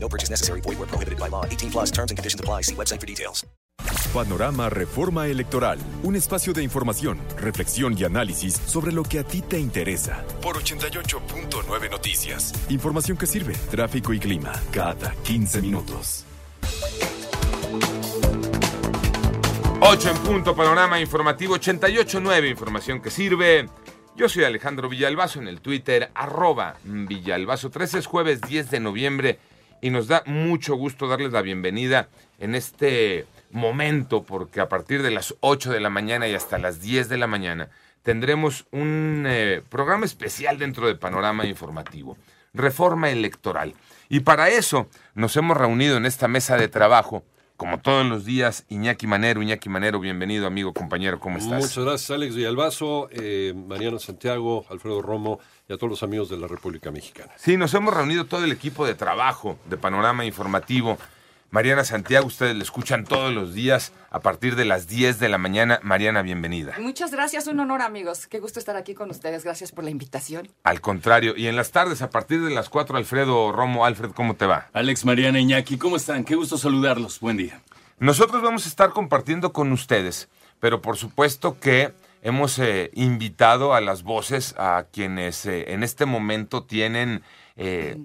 No purchase necessary. Void where prohibited by law. 18 plus terms and conditions apply. See website for details. Panorama Reforma Electoral. Un espacio de información, reflexión y análisis sobre lo que a ti te interesa. Por 88.9 Noticias. Información que sirve. Tráfico y clima. Cada 15 minutos. 8 en punto, panorama informativo 88.9, información que sirve. Yo soy Alejandro Villalbazo en el Twitter, arroba Villalbazo. 13 es jueves 10 de noviembre y nos da mucho gusto darles la bienvenida en este momento porque a partir de las 8 de la mañana y hasta las 10 de la mañana tendremos un eh, programa especial dentro de Panorama Informativo, Reforma Electoral. Y para eso nos hemos reunido en esta mesa de trabajo como todos los días, Iñaki Manero. Iñaki Manero, bienvenido, amigo, compañero, ¿cómo estás? Muchas gracias, Alex Villalbazo, eh, Mariano Santiago, Alfredo Romo y a todos los amigos de la República Mexicana. Sí, nos hemos reunido todo el equipo de trabajo de Panorama Informativo. Mariana Santiago, ustedes le escuchan todos los días a partir de las 10 de la mañana. Mariana, bienvenida. Muchas gracias, un honor amigos. Qué gusto estar aquí con ustedes. Gracias por la invitación. Al contrario, y en las tardes a partir de las 4, Alfredo Romo. Alfred, ¿cómo te va? Alex, Mariana, Iñaki, ¿cómo están? Qué gusto saludarlos. Buen día. Nosotros vamos a estar compartiendo con ustedes, pero por supuesto que hemos eh, invitado a las voces, a quienes eh, en este momento tienen eh,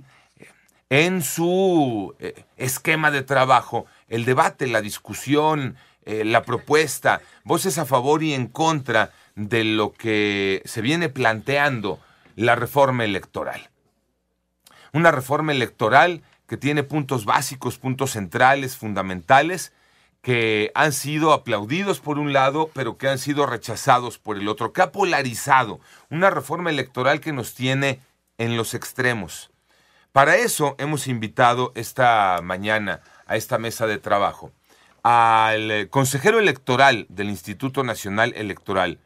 en su eh, esquema de trabajo el debate, la discusión, eh, la propuesta, voces a favor y en contra de lo que se viene planteando la reforma electoral. Una reforma electoral que tiene puntos básicos, puntos centrales, fundamentales, que han sido aplaudidos por un lado, pero que han sido rechazados por el otro, que ha polarizado una reforma electoral que nos tiene en los extremos. Para eso hemos invitado esta mañana a esta mesa de trabajo al eh, consejero electoral del Instituto Nacional Electoral,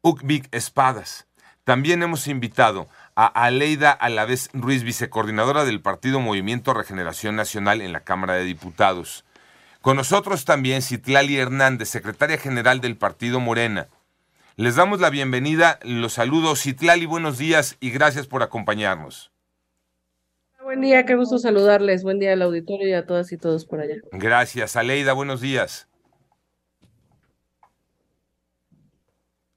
Ukvik Espadas. También hemos invitado a Aleida Alavés Ruiz, vicecoordinadora del Partido Movimiento Regeneración Nacional en la Cámara de Diputados. Con nosotros también Citlali Hernández, secretaria general del Partido Morena. Les damos la bienvenida, los saludos. Citlali, buenos días y gracias por acompañarnos. Buen día, qué gusto saludarles. Buen día al auditorio y a todas y todos por allá. Gracias. Aleida, buenos días.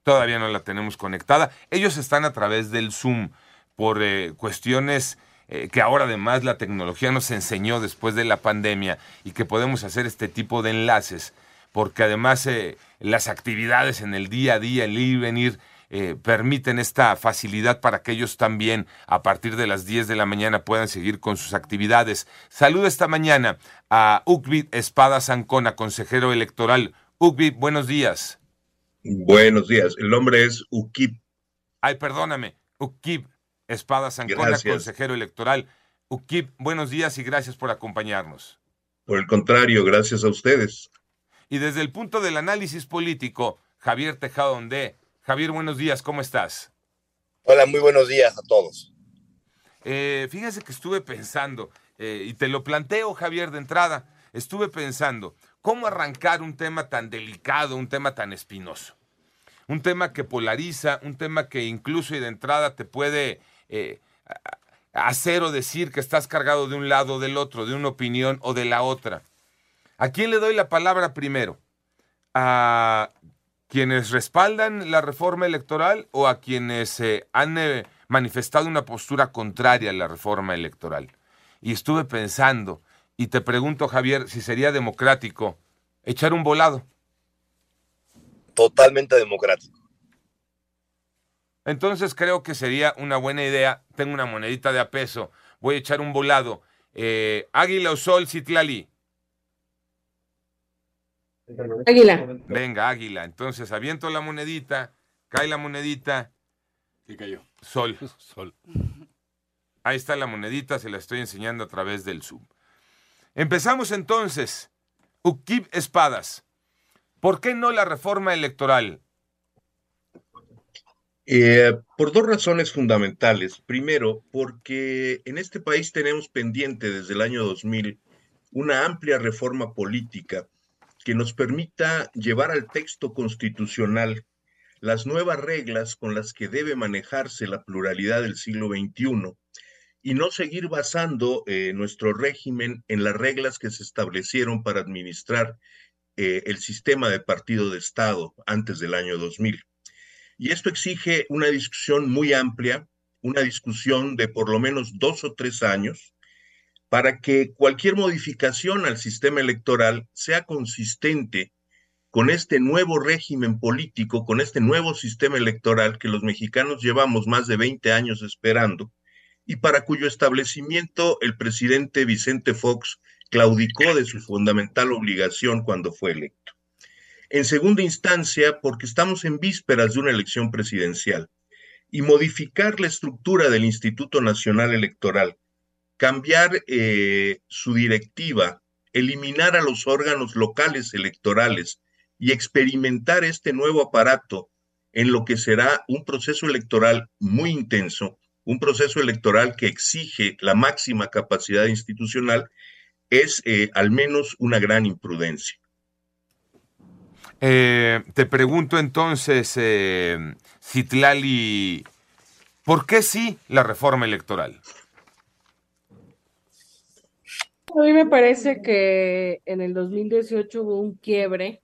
Todavía no la tenemos conectada. Ellos están a través del Zoom por eh, cuestiones eh, que ahora además la tecnología nos enseñó después de la pandemia y que podemos hacer este tipo de enlaces, porque además eh, las actividades en el día a día, el ir y venir, eh, permiten esta facilidad para que ellos también a partir de las 10 de la mañana puedan seguir con sus actividades. Saludo esta mañana a Ukvit Espada Sancona, consejero electoral. Ukvit, buenos días. Buenos días. El nombre es Ukip. Ay, perdóname. Ukip Espada Sancona, Gracias. consejero electoral. Ukip, buenos días y gracias por acompañarnos. Por el contrario, gracias a ustedes. Y desde el punto del análisis político, Javier Tejado Ondé. Javier, buenos días, ¿cómo estás? Hola, muy buenos días a todos. Eh, fíjese que estuve pensando, eh, y te lo planteo, Javier, de entrada, estuve pensando, ¿cómo arrancar un tema tan delicado, un tema tan espinoso? Un tema que polariza, un tema que incluso y de entrada te puede eh, hacer o decir que estás cargado de un lado o del otro, de una opinión o de la otra. ¿A quién le doy la palabra primero? ¿A quienes respaldan la reforma electoral o a quienes eh, han eh, manifestado una postura contraria a la reforma electoral? Y estuve pensando, y te pregunto, Javier, si sería democrático echar un volado. Totalmente democrático. Entonces creo que sería una buena idea. Tengo una monedita de a peso. Voy a echar un volado. Eh, Águila o Sol, Citlali. Águila. Venga, Águila. Entonces aviento la monedita. Cae la monedita. ¿Qué cayó? Sol. Sol. Ahí está la monedita, se la estoy enseñando a través del Zoom. Empezamos entonces Ukib Espadas, ¿por qué no la reforma electoral? Eh, por dos razones fundamentales. Primero, porque en este país tenemos pendiente desde el año 2000 una amplia reforma política que nos permita llevar al texto constitucional las nuevas reglas con las que debe manejarse la pluralidad del siglo XXI y no seguir basando eh, nuestro régimen en las reglas que se establecieron para administrar eh, el sistema de partido de Estado antes del año 2000. Y esto exige una discusión muy amplia, una discusión de por lo menos dos o tres años, para que cualquier modificación al sistema electoral sea consistente con este nuevo régimen político, con este nuevo sistema electoral que los mexicanos llevamos más de 20 años esperando y para cuyo establecimiento el presidente Vicente Fox claudicó de su fundamental obligación cuando fue electo. En segunda instancia, porque estamos en vísperas de una elección presidencial y modificar la estructura del Instituto Nacional Electoral, cambiar eh, su directiva, eliminar a los órganos locales electorales y experimentar este nuevo aparato en lo que será un proceso electoral muy intenso, un proceso electoral que exige la máxima capacidad institucional, es eh, al menos una gran imprudencia. Eh, te pregunto entonces, eh, ¿por qué sí la reforma electoral? A mí me parece que en el 2018 hubo un quiebre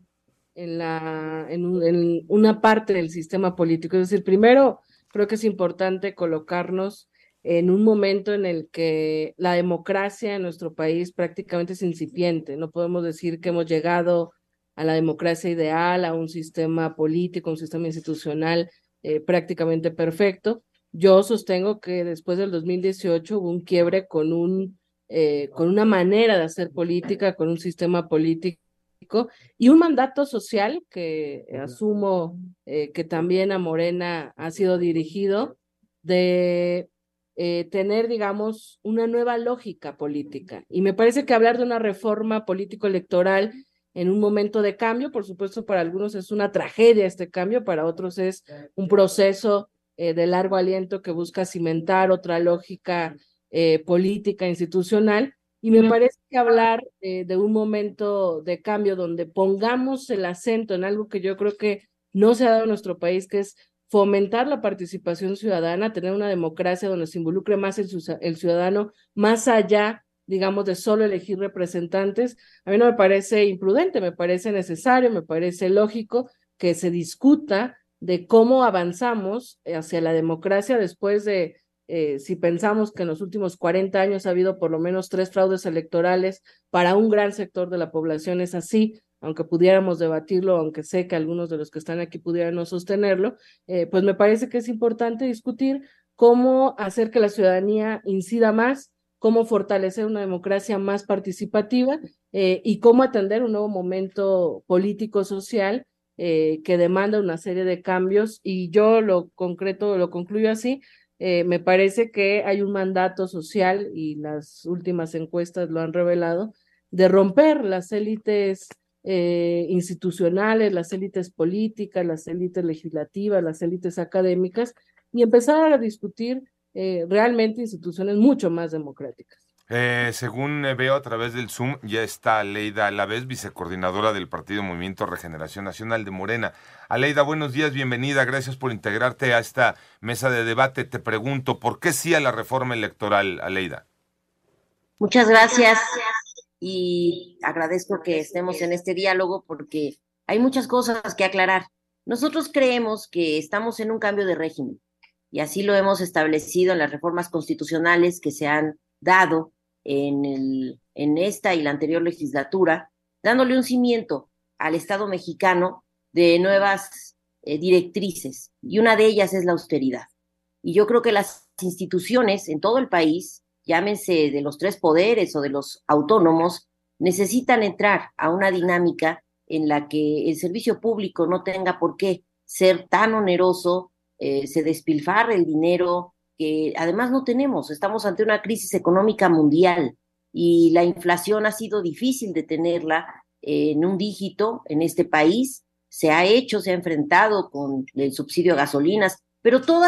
en, la, en, en una parte del sistema político. Es decir, primero, creo que es importante colocarnos en un momento en el que la democracia en nuestro país prácticamente es incipiente. No podemos decir que hemos llegado a la democracia ideal, a un sistema político, un sistema institucional eh, prácticamente perfecto. Yo sostengo que después del 2018 hubo un quiebre con un eh, con una manera de hacer política, con un sistema político y un mandato social que asumo eh, que también a Morena ha sido dirigido de eh, tener, digamos, una nueva lógica política. Y me parece que hablar de una reforma político-electoral en un momento de cambio, por supuesto, para algunos es una tragedia este cambio, para otros es un proceso de largo aliento que busca cimentar otra lógica eh, política institucional. Y me parece que hablar eh, de un momento de cambio donde pongamos el acento en algo que yo creo que no se ha dado en nuestro país, que es fomentar la participación ciudadana, tener una democracia donde se involucre más el, el ciudadano, más allá, digamos, de solo elegir representantes, a mí no me parece imprudente, me parece necesario, me parece lógico que se discuta de cómo avanzamos hacia la democracia después de eh, si pensamos que en los últimos 40 años ha habido por lo menos tres fraudes electorales para un gran sector de la población, es así, aunque pudiéramos debatirlo, aunque sé que algunos de los que están aquí pudieran no sostenerlo, eh, pues me parece que es importante discutir cómo hacer que la ciudadanía incida más, cómo fortalecer una democracia más participativa eh, y cómo atender un nuevo momento político-social que demanda una serie de cambios. Y yo lo concreto, lo concluyo así, eh, me parece que hay un mandato social, y las últimas encuestas lo han revelado, de romper las élites eh, institucionales, las élites políticas, las élites legislativas, las élites académicas, y empezar a discutir eh, realmente instituciones mucho más democráticas. Eh, según veo a través del Zoom, ya está Aleida Alavés, vicecoordinadora del Partido Movimiento Regeneración Nacional de Morena. Aleida, buenos días, bienvenida, gracias por integrarte a esta mesa de debate. Te pregunto, ¿por qué sí a la reforma electoral, Aleida? Muchas gracias y agradezco que estemos en este diálogo porque hay muchas cosas que aclarar. Nosotros creemos que estamos en un cambio de régimen y así lo hemos establecido en las reformas constitucionales que se han dado en, esta y la anterior legislatura, dándole un cimiento al Estado mexicano de nuevas eh, directrices, y una de ellas es la austeridad. Y yo creo que las instituciones en todo el país, llámense de los tres poderes o de los autónomos, necesitan entrar a una dinámica en la que el servicio público no tenga por qué ser tan oneroso, eh, se despilfarre el dinero, que además no tenemos. Estamos ante una crisis económica mundial y la inflación ha sido difícil de tenerla en un dígito en este país, se ha hecho, se ha enfrentado con el subsidio a gasolinas, pero todo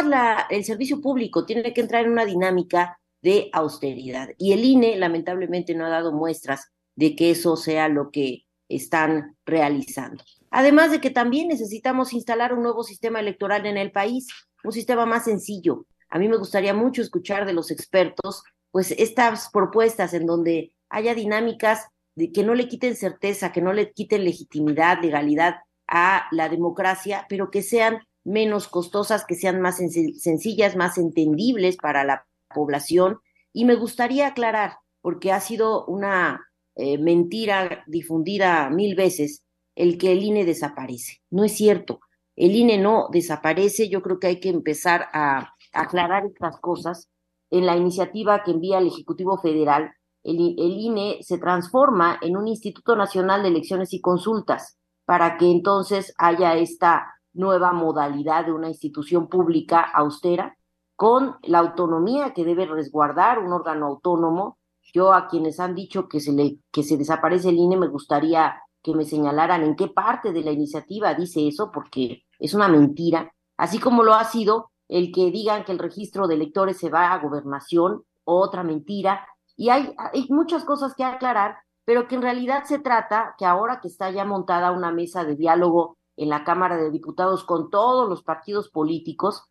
el servicio público tiene que entrar en una dinámica de austeridad. Y el INE lamentablemente no ha dado muestras de que eso sea lo que están realizando. Además de que también necesitamos instalar un nuevo sistema electoral en el país, un sistema más sencillo. A mí me gustaría mucho escuchar de los expertos, pues estas propuestas en donde haya dinámicas de que no le quiten certeza, que no le quiten legitimidad, legalidad a la democracia, pero que sean menos costosas, que sean más sencillas, más entendibles para la población. Y me gustaría aclarar, porque ha sido una eh, mentira difundida mil veces, el que el INE desaparece. No es cierto. El INE no desaparece. Yo creo que hay que empezar a aclarar estas cosas. En la iniciativa que envía el Ejecutivo Federal, el, el INE se transforma en un Instituto Nacional de Elecciones y Consultas para que entonces haya esta nueva modalidad de una institución pública austera con la autonomía que debe resguardar un órgano autónomo. Yo a quienes han dicho que se le que se desaparece el INE me gustaría que me señalaran en qué parte de la iniciativa dice eso porque es una mentira, así como lo ha sido el que digan que el registro de electores se va a gobernación, otra mentira, y hay, muchas cosas que aclarar pero que en realidad se trata que ahora que está ya montada una mesa de diálogo en la Cámara de Diputados con todos los partidos políticos,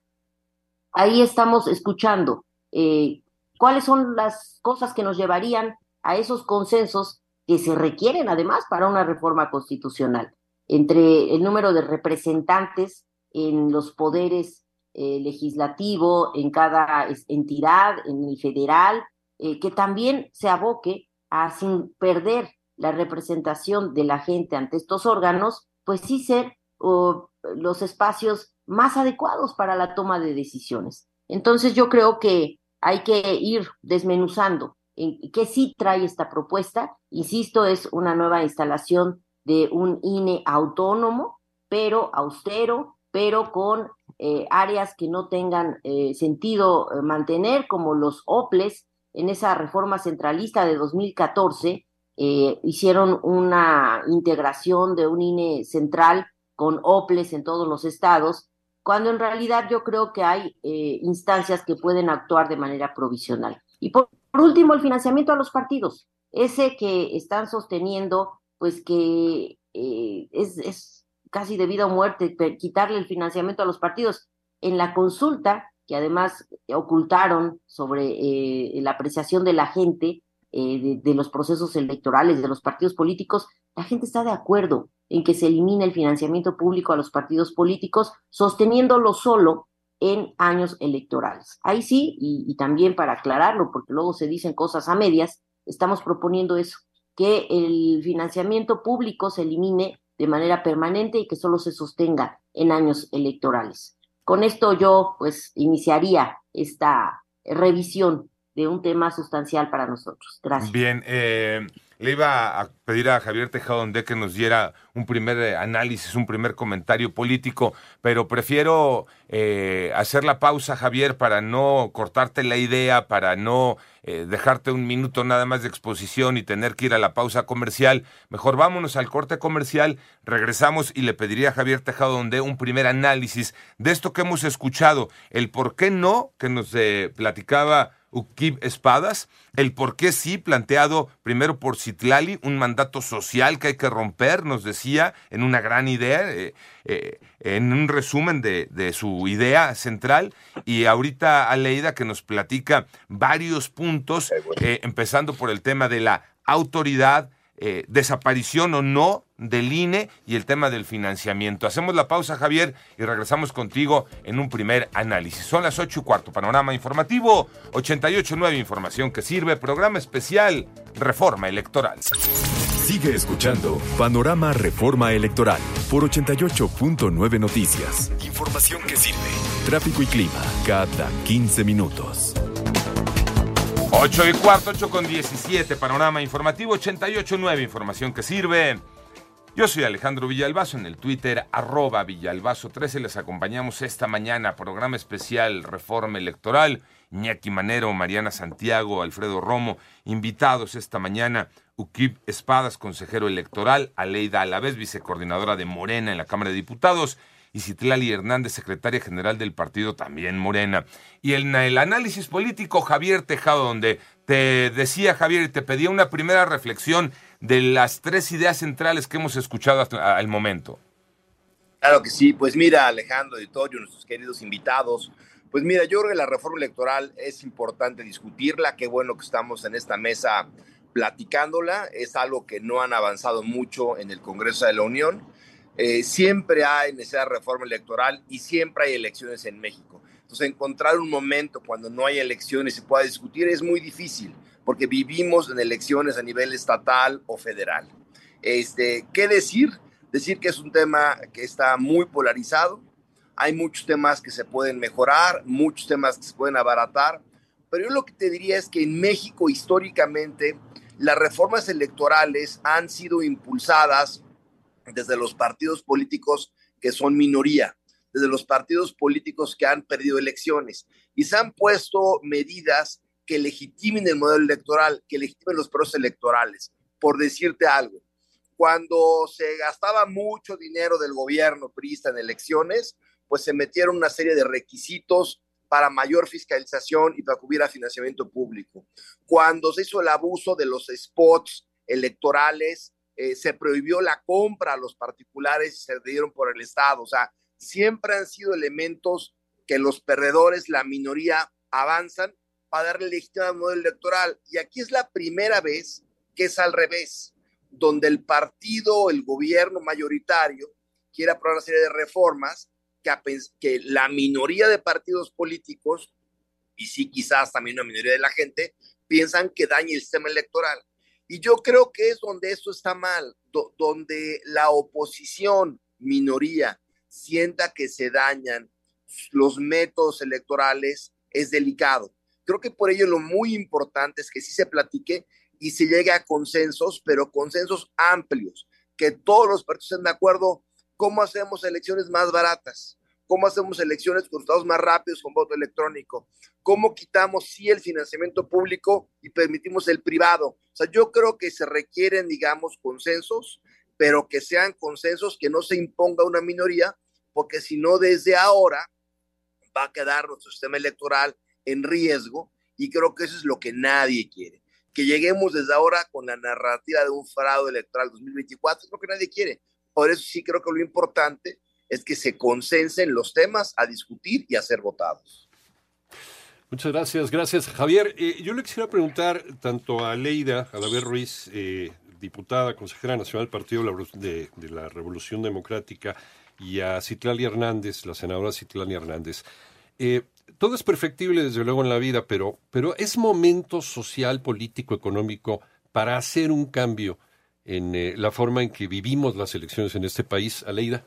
ahí estamos escuchando eh, cuáles son las cosas que nos llevarían a esos consensos que se requieren además para una reforma constitucional, entre el número de representantes en los poderes eh, legislativo, en cada entidad, en el federal, eh, que también se aboque a sin perder la representación de la gente ante estos órganos, pues sí ser los espacios más adecuados para la toma de decisiones. Entonces yo creo que hay que ir desmenuzando en qué sí trae esta propuesta. Insisto, es una nueva instalación de un INE autónomo, pero austero, pero con eh, áreas que no tengan eh, sentido eh, mantener, como los OPLES, en esa reforma centralista de 2014, eh, hicieron una integración de un INE central con OPLES en todos los estados, cuando en realidad yo creo que hay instancias que pueden actuar de manera provisional. Y por, último, el financiamiento a los partidos, ese que están sosteniendo, pues que es casi de vida o muerte quitarle el financiamiento a los partidos. En la consulta que además ocultaron sobre eh, la apreciación de la gente eh, de, los procesos electorales, de los partidos políticos, la gente está de acuerdo en que se elimine el financiamiento público a los partidos políticos, sosteniéndolo solo en años electorales. Ahí sí, y, también para aclararlo, porque luego se dicen cosas a medias, estamos proponiendo eso, que el financiamiento público se elimine de manera permanente y que solo se sostenga en años electorales. Con esto yo pues iniciaría esta revisión de un tema sustancial para nosotros. Gracias. Bien, eh, le iba a pedir a Javier Tejado Donde que nos diera un primer eh, análisis, un primer comentario político, pero prefiero eh, hacer la pausa, Javier, para no cortarte la idea, para no dejarte un minuto nada más de exposición y tener que ir a la pausa comercial. Mejor vámonos al corte comercial, regresamos y le pediría a Javier Tejado Donde un primer análisis de esto que hemos escuchado, el por qué no que nos platicaba Ukib Espadas, el por qué sí planteado primero por Citlali, un mandato social que hay que romper, nos decía en una gran idea, eh, eh, en un resumen de, de, su idea central, y ahorita Aleida que nos platica varios puntos, eh, empezando por el tema de la autoridad, eh, desaparición o no del INE y el tema del financiamiento. Hacemos la pausa, Javier, y regresamos contigo en un primer análisis. Son las 8 y cuarto. Panorama informativo, 88.9 Información que sirve. Programa especial, Reforma Electoral. Sigue escuchando Panorama Reforma Electoral por 88.9 Noticias. Información que sirve. Tráfico y clima cada 15 minutos. 8 y cuarto, 8 con 17, panorama informativo 88.9, información que sirve. Yo soy Alejandro Villalbazo en el Twitter, arroba Villalbazo 13. Les acompañamos esta mañana, programa especial Reforma Electoral. Iñaki Manero, Mariana Santiago, Alfredo Romo, invitados esta mañana. Uquib Espadas, consejero electoral, Aleida Alavés, vicecoordinadora de Morena en la Cámara de Diputados, y Citlali Hernández, secretaria general del partido también Morena. Y en el análisis político, Javier Tejado, donde te decía Javier y te pedía una primera reflexión de las tres ideas centrales que hemos escuchado hasta el momento. Claro que sí, pues mira Alejandro, Editorio, nuestros queridos invitados, pues mira, yo creo que la reforma electoral es importante discutirla, qué bueno que estamos en esta mesa platicándola, es algo que no han avanzado mucho en el Congreso de la Unión, eh, siempre hay necesidad de reforma electoral y siempre hay elecciones en México. Entonces, encontrar un momento cuando no hay elecciones y se pueda discutir es muy difícil, porque vivimos en elecciones a nivel estatal o federal. Este, ¿Qué decir? Decir que es un tema que está muy polarizado, hay muchos temas que se pueden mejorar, muchos temas que se pueden abaratar, pero yo lo que te diría es que en México históricamente las reformas electorales han sido impulsadas desde los partidos políticos que son minoría, desde los partidos políticos que han perdido elecciones y se han puesto medidas que legitimen el modelo electoral, que legitimen los procesos electorales. Por decirte algo, cuando se gastaba mucho dinero del gobierno priista en elecciones, pues se metieron una serie de requisitos para mayor fiscalización y para que hubiera financiamiento público. Cuando se hizo el abuso de los spots electorales, eh, se prohibió la compra a los particulares y se dieron por el Estado. O sea, siempre han sido elementos que los perdedores, la minoría, avanzan para darle legitimidad al modelo electoral. Y aquí es la primera vez que es al revés, donde el partido, el gobierno mayoritario, quiere aprobar una serie de reformas que, que la minoría de partidos políticos, y sí quizás también una minoría de la gente, piensan que daña el sistema electoral. Y yo creo que es donde esto está mal, donde la oposición, minoría, sienta que se dañan los métodos electorales, es delicado. Creo que por ello lo muy importante es que sí se platique y se llegue a consensos, pero consensos amplios, que todos los partidos estén de acuerdo cómo hacemos elecciones más baratas, cómo hacemos elecciones con resultados más rápidos con voto electrónico, cómo quitamos sí el financiamiento público y permitimos el privado. O sea, yo creo que se requieren, digamos, consensos, pero que sean consensos que no se imponga una minoría, porque si no, desde ahora va a quedar nuestro sistema electoral en riesgo y creo que eso es lo que nadie quiere. Que lleguemos desde ahora con la narrativa de un fraude electoral 2024, es lo que nadie quiere. Por eso sí creo que lo importante es que se consensen los temas a discutir y a ser votados. Muchas gracias, gracias Javier. Eh, yo le quisiera preguntar tanto a Leida, a Ruiz, eh, diputada, consejera nacional del Partido de, la Revolución Democrática, y a Citlali Hernández, la senadora Citlali Hernández. Eh, todo es perfectible desde luego en la vida, pero, pero es momento social, político, económico para hacer un cambio en la forma en que vivimos las elecciones en este país. Aleida.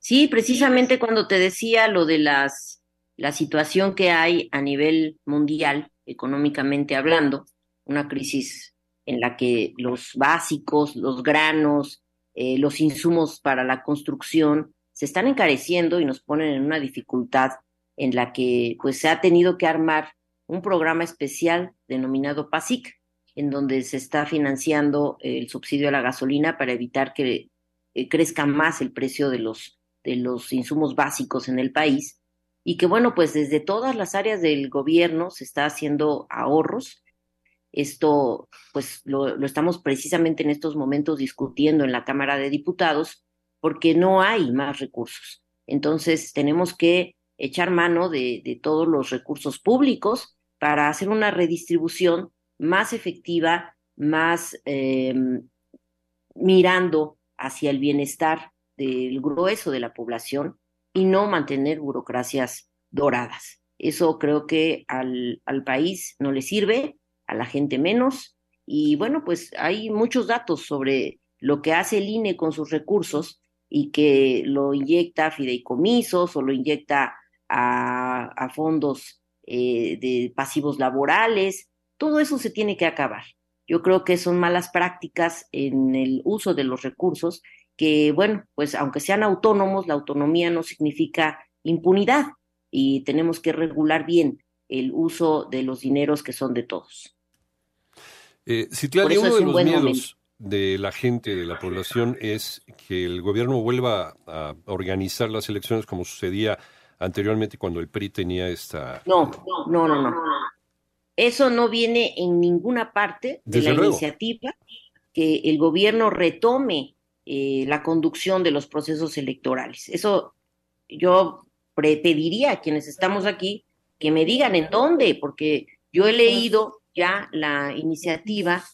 Sí, precisamente cuando te decía lo de las, la situación que hay a nivel mundial, económicamente hablando, una crisis en la que los básicos, los granos, eh, los insumos para la construcción se están encareciendo y nos ponen en una dificultad en la que pues se ha tenido que armar un programa especial denominado PASIC, en donde se está financiando el subsidio a la gasolina para evitar que eh, crezca más el precio de los de los insumos básicos en el país y que bueno, pues desde todas las áreas del gobierno se está haciendo ahorros. Esto pues lo, estamos precisamente en estos momentos discutiendo en la Cámara de Diputados porque no hay más recursos. Entonces tenemos que echar mano de, todos los recursos públicos para hacer una redistribución más efectiva, más eh, mirando hacia el bienestar del grueso de la población y no mantener burocracias doradas. Eso creo que al, al país no le sirve, a la gente menos. Y bueno, pues hay muchos datos sobre lo que hace el INE con sus recursos y que lo inyecta a fideicomisos o lo inyecta a, fondos eh, de pasivos laborales. Todo eso se tiene que acabar. Yo creo que son malas prácticas en el uso de los recursos que, bueno, pues aunque sean autónomos, la autonomía no significa impunidad y tenemos que regular bien el uso de los dineros que son de todos. Eh, Citlali, uno de los miedos de la gente, de la población, es que el gobierno vuelva a organizar las elecciones como sucedía anteriormente cuando el PRI tenía esta... No, no, no, no. Eso no viene en ninguna parte de la iniciativa que el gobierno retome eh, la conducción de los procesos electorales. Eso yo pediría a quienes estamos aquí que me digan en dónde, porque yo he leído ya la iniciativa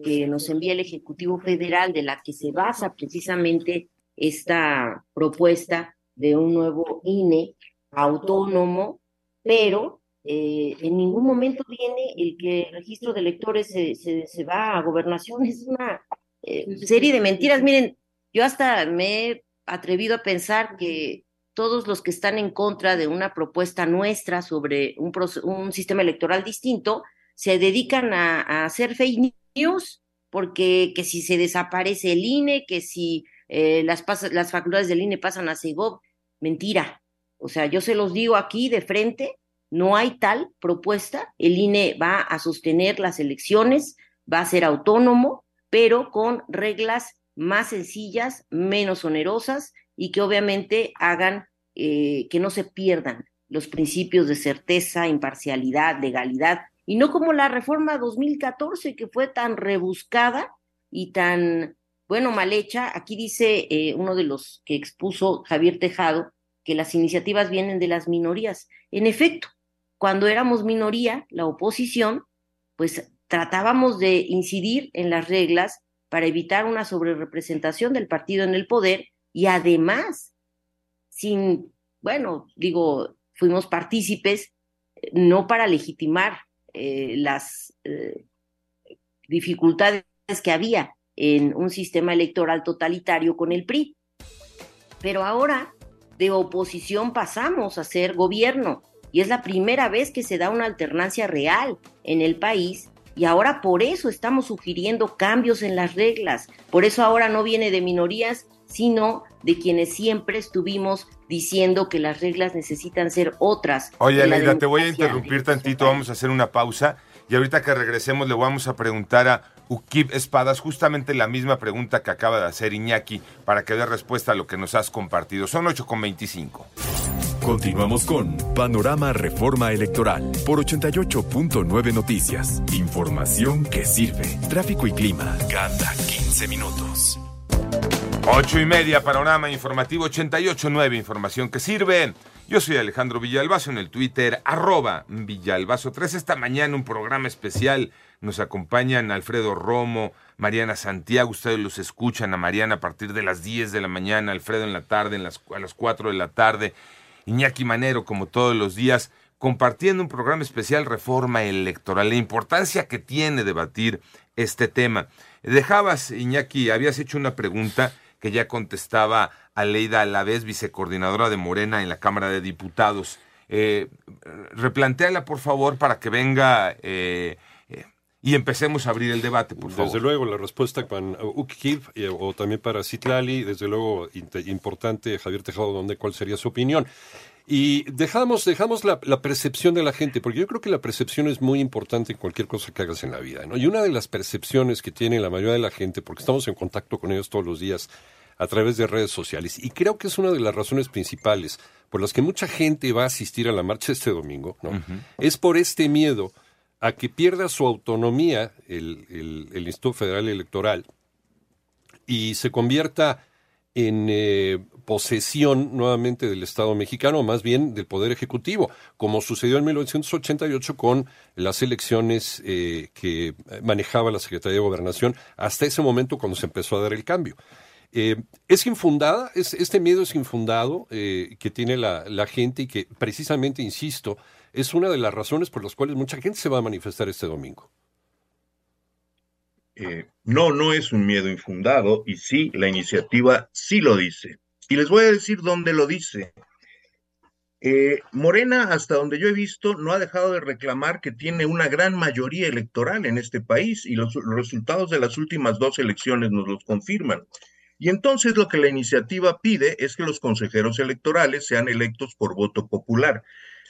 que nos envía el Ejecutivo Federal, de la que se basa precisamente esta propuesta de un nuevo INE autónomo, pero eh, en ningún momento viene el que el registro de electores se, se, va a gobernación. Es una eh, serie de mentiras. Miren, yo hasta me he atrevido a pensar que todos los que están en contra de una propuesta nuestra sobre un, un sistema electoral distinto se dedican a, hacer fake news, porque que si se desaparece el INE, que si eh, las, las facultades del INE pasan a SEGOV, mentira. O sea, yo se los digo aquí de frente, no hay tal propuesta. El INE va a sostener las elecciones, va a ser autónomo, pero con reglas más sencillas, menos onerosas y que obviamente hagan eh, que no se pierdan los principios de certeza, imparcialidad, legalidad, y no como la reforma 2014 que fue tan rebuscada y tan, bueno, mal hecha. Aquí dice eh, uno de los que expuso Javier Tejado que las iniciativas vienen de las minorías. En efecto, cuando éramos minoría, la oposición, pues tratábamos de incidir en las reglas para evitar una sobrerepresentación del partido en el poder y además, sin, bueno, digo, fuimos partícipes, no para legitimar eh, las eh, dificultades que había en un sistema electoral totalitario con el PRI. Pero ahora de oposición pasamos a ser gobierno y es la primera vez que se da una alternancia real en el país y ahora por eso estamos sugiriendo cambios en las reglas. Por eso ahora no viene de minorías, sino de quienes siempre estuvimos diciendo que las reglas necesitan ser otras. Oye, Leida, te voy a interrumpir tantito, vamos a hacer una pausa y ahorita que regresemos le vamos a preguntar a Ukip Espadas justamente la misma pregunta que acaba de hacer Iñaki para que dé respuesta a lo que nos has compartido. Son 8.25. Continuamos con Panorama Reforma Electoral por 88.9 Noticias. Información que sirve. Tráfico y clima cada 15 minutos. Ocho y media, panorama informativo 88.9, información que sirve. Yo soy Alejandro Villalbazo en el Twitter, arroba Villalbazo3. Esta mañana un programa especial. Nos acompañan Alfredo Romo, Mariana Santiago. Ustedes los escuchan a Mariana a partir de las 10 de la mañana, Alfredo en la tarde, a las 4 de la tarde. Iñaki Manero, como todos los días, compartiendo un programa especial Reforma Electoral, la importancia que tiene debatir este tema. Dejabas, Iñaki, habías hecho una pregunta que ya contestaba Aleida Alavés, vicecoordinadora de Morena en la Cámara de Diputados. Eh, por favor, para que venga eh, y empecemos a abrir el debate, por favor. Desde luego, la respuesta para Ukiv eh, o también para Citlali, desde luego importante, Javier Tejado, ¿dónde, ¿cuál sería su opinión? Y dejamos, dejamos la, percepción de la gente, porque yo creo que la percepción es muy importante en cualquier cosa que hagas en la vida. ¿no? Y una de las percepciones que tiene la mayoría de la gente, porque estamos en contacto con ellos todos los días a través de redes sociales, y creo que es una de las razones principales por las que mucha gente va a asistir a la marcha este domingo, ¿no? es por este miedo a que pierda su autonomía el, el, Instituto Federal Electoral y se convierta en eh, posesión nuevamente del Estado mexicano, más bien del Poder Ejecutivo, como sucedió en 1988 con las elecciones eh, que manejaba la Secretaría de Gobernación, hasta ese momento cuando se empezó a dar el cambio. Eh, es infundada, es, este miedo es infundado que tiene la, la, gente y que precisamente, insisto, es una de las razones por las cuales mucha gente se va a manifestar este domingo. no, no es un miedo infundado y sí, la iniciativa sí lo dice. Y les voy a decir dónde lo dice. Eh, Morena, hasta donde yo he visto, no ha dejado de reclamar que tiene una gran mayoría electoral en este país y los, resultados de las últimas dos elecciones nos los confirman. Y entonces lo que la iniciativa pide es que los consejeros electorales sean electos por voto popular.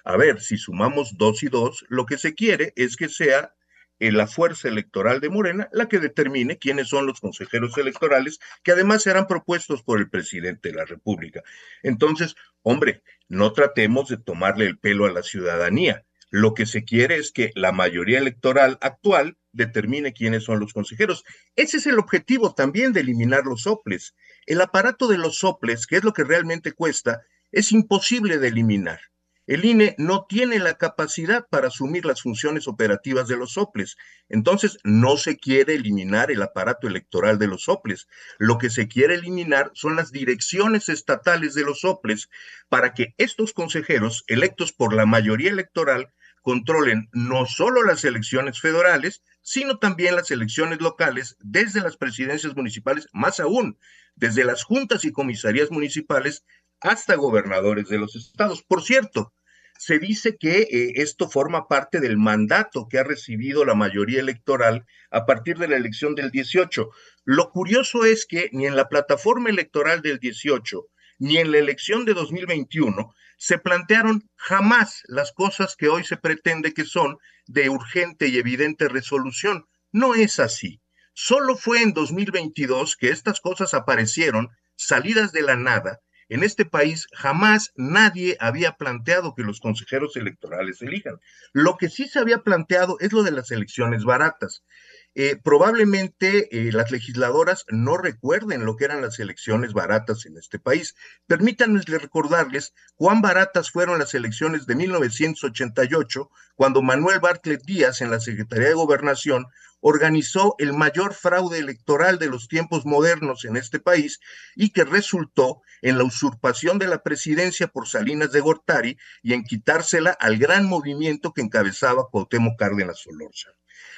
A ver, si sumamos dos y dos, lo que se quiere es que sea eh, la fuerza electoral de Morena la que determine quiénes son los consejeros electorales, que además serán propuestos por el presidente de la República. Entonces, hombre, no tratemos de tomarle el pelo a la ciudadanía. Lo que se quiere es que la mayoría electoral actual determine quiénes son los consejeros. Ese es el objetivo también de eliminar los soples. El aparato de los soples, que es lo que realmente cuesta, es imposible de eliminar. El INE no tiene la capacidad para asumir las funciones operativas de los soples. Entonces, no se quiere eliminar el aparato electoral de los soples. Lo que se quiere eliminar son las direcciones estatales de los soples para que estos consejeros, electos por la mayoría electoral, controlen no solo las elecciones federales, sino también las elecciones locales desde las presidencias municipales, más aún, desde las juntas y comisarías municipales hasta gobernadores de los estados. Por cierto, se dice que eh, esto forma parte del mandato que ha recibido la mayoría electoral a partir de la elección del 18. Lo curioso es que ni en la plataforma electoral del 18 ni en la elección de 2021 se plantearon jamás las cosas que hoy se pretende que son de urgente y evidente resolución. No es así. Solo fue en 2022 que estas cosas aparecieron salidas de la nada en este país jamás nadie había planteado que los consejeros electorales elijan. Lo que sí se había planteado es lo de las elecciones baratas. Eh, probablemente eh, las legisladoras no recuerden lo que eran las elecciones baratas en este país. Permítanme recordarles cuán baratas fueron las elecciones de 1988, cuando Manuel Bartlett Díaz en la Secretaría de Gobernación organizó el mayor fraude electoral de los tiempos modernos en este país y que resultó en la usurpación de la presidencia por Salinas de Gortari y en quitársela al gran movimiento que encabezaba Cuauhtémoc Cárdenas Solórzano.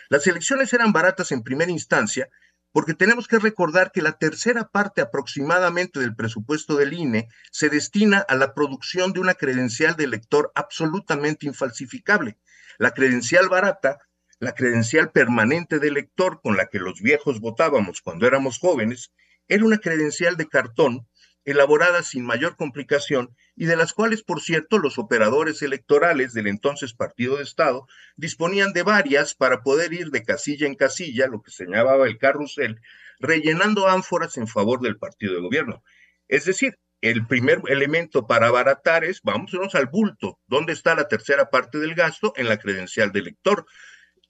Las elecciones eran baratas en primera instancia porque tenemos que recordar que la tercera parte aproximadamente del presupuesto del INE se destina a la producción de una credencial de elector absolutamente infalsificable. La credencial barata, la credencial permanente de elector con la que los viejos votábamos cuando éramos jóvenes, era una credencial de cartón elaboradas sin mayor complicación y de las cuales, por cierto, los operadores electorales del entonces Partido de Estado disponían de varias para poder ir de casilla en casilla, lo que se llamaba el carrusel, rellenando ánforas en favor del partido de gobierno. Es decir, el primer elemento para abaratar es, vámonos al bulto, ¿dónde está la tercera parte del gasto? En la credencial de elector.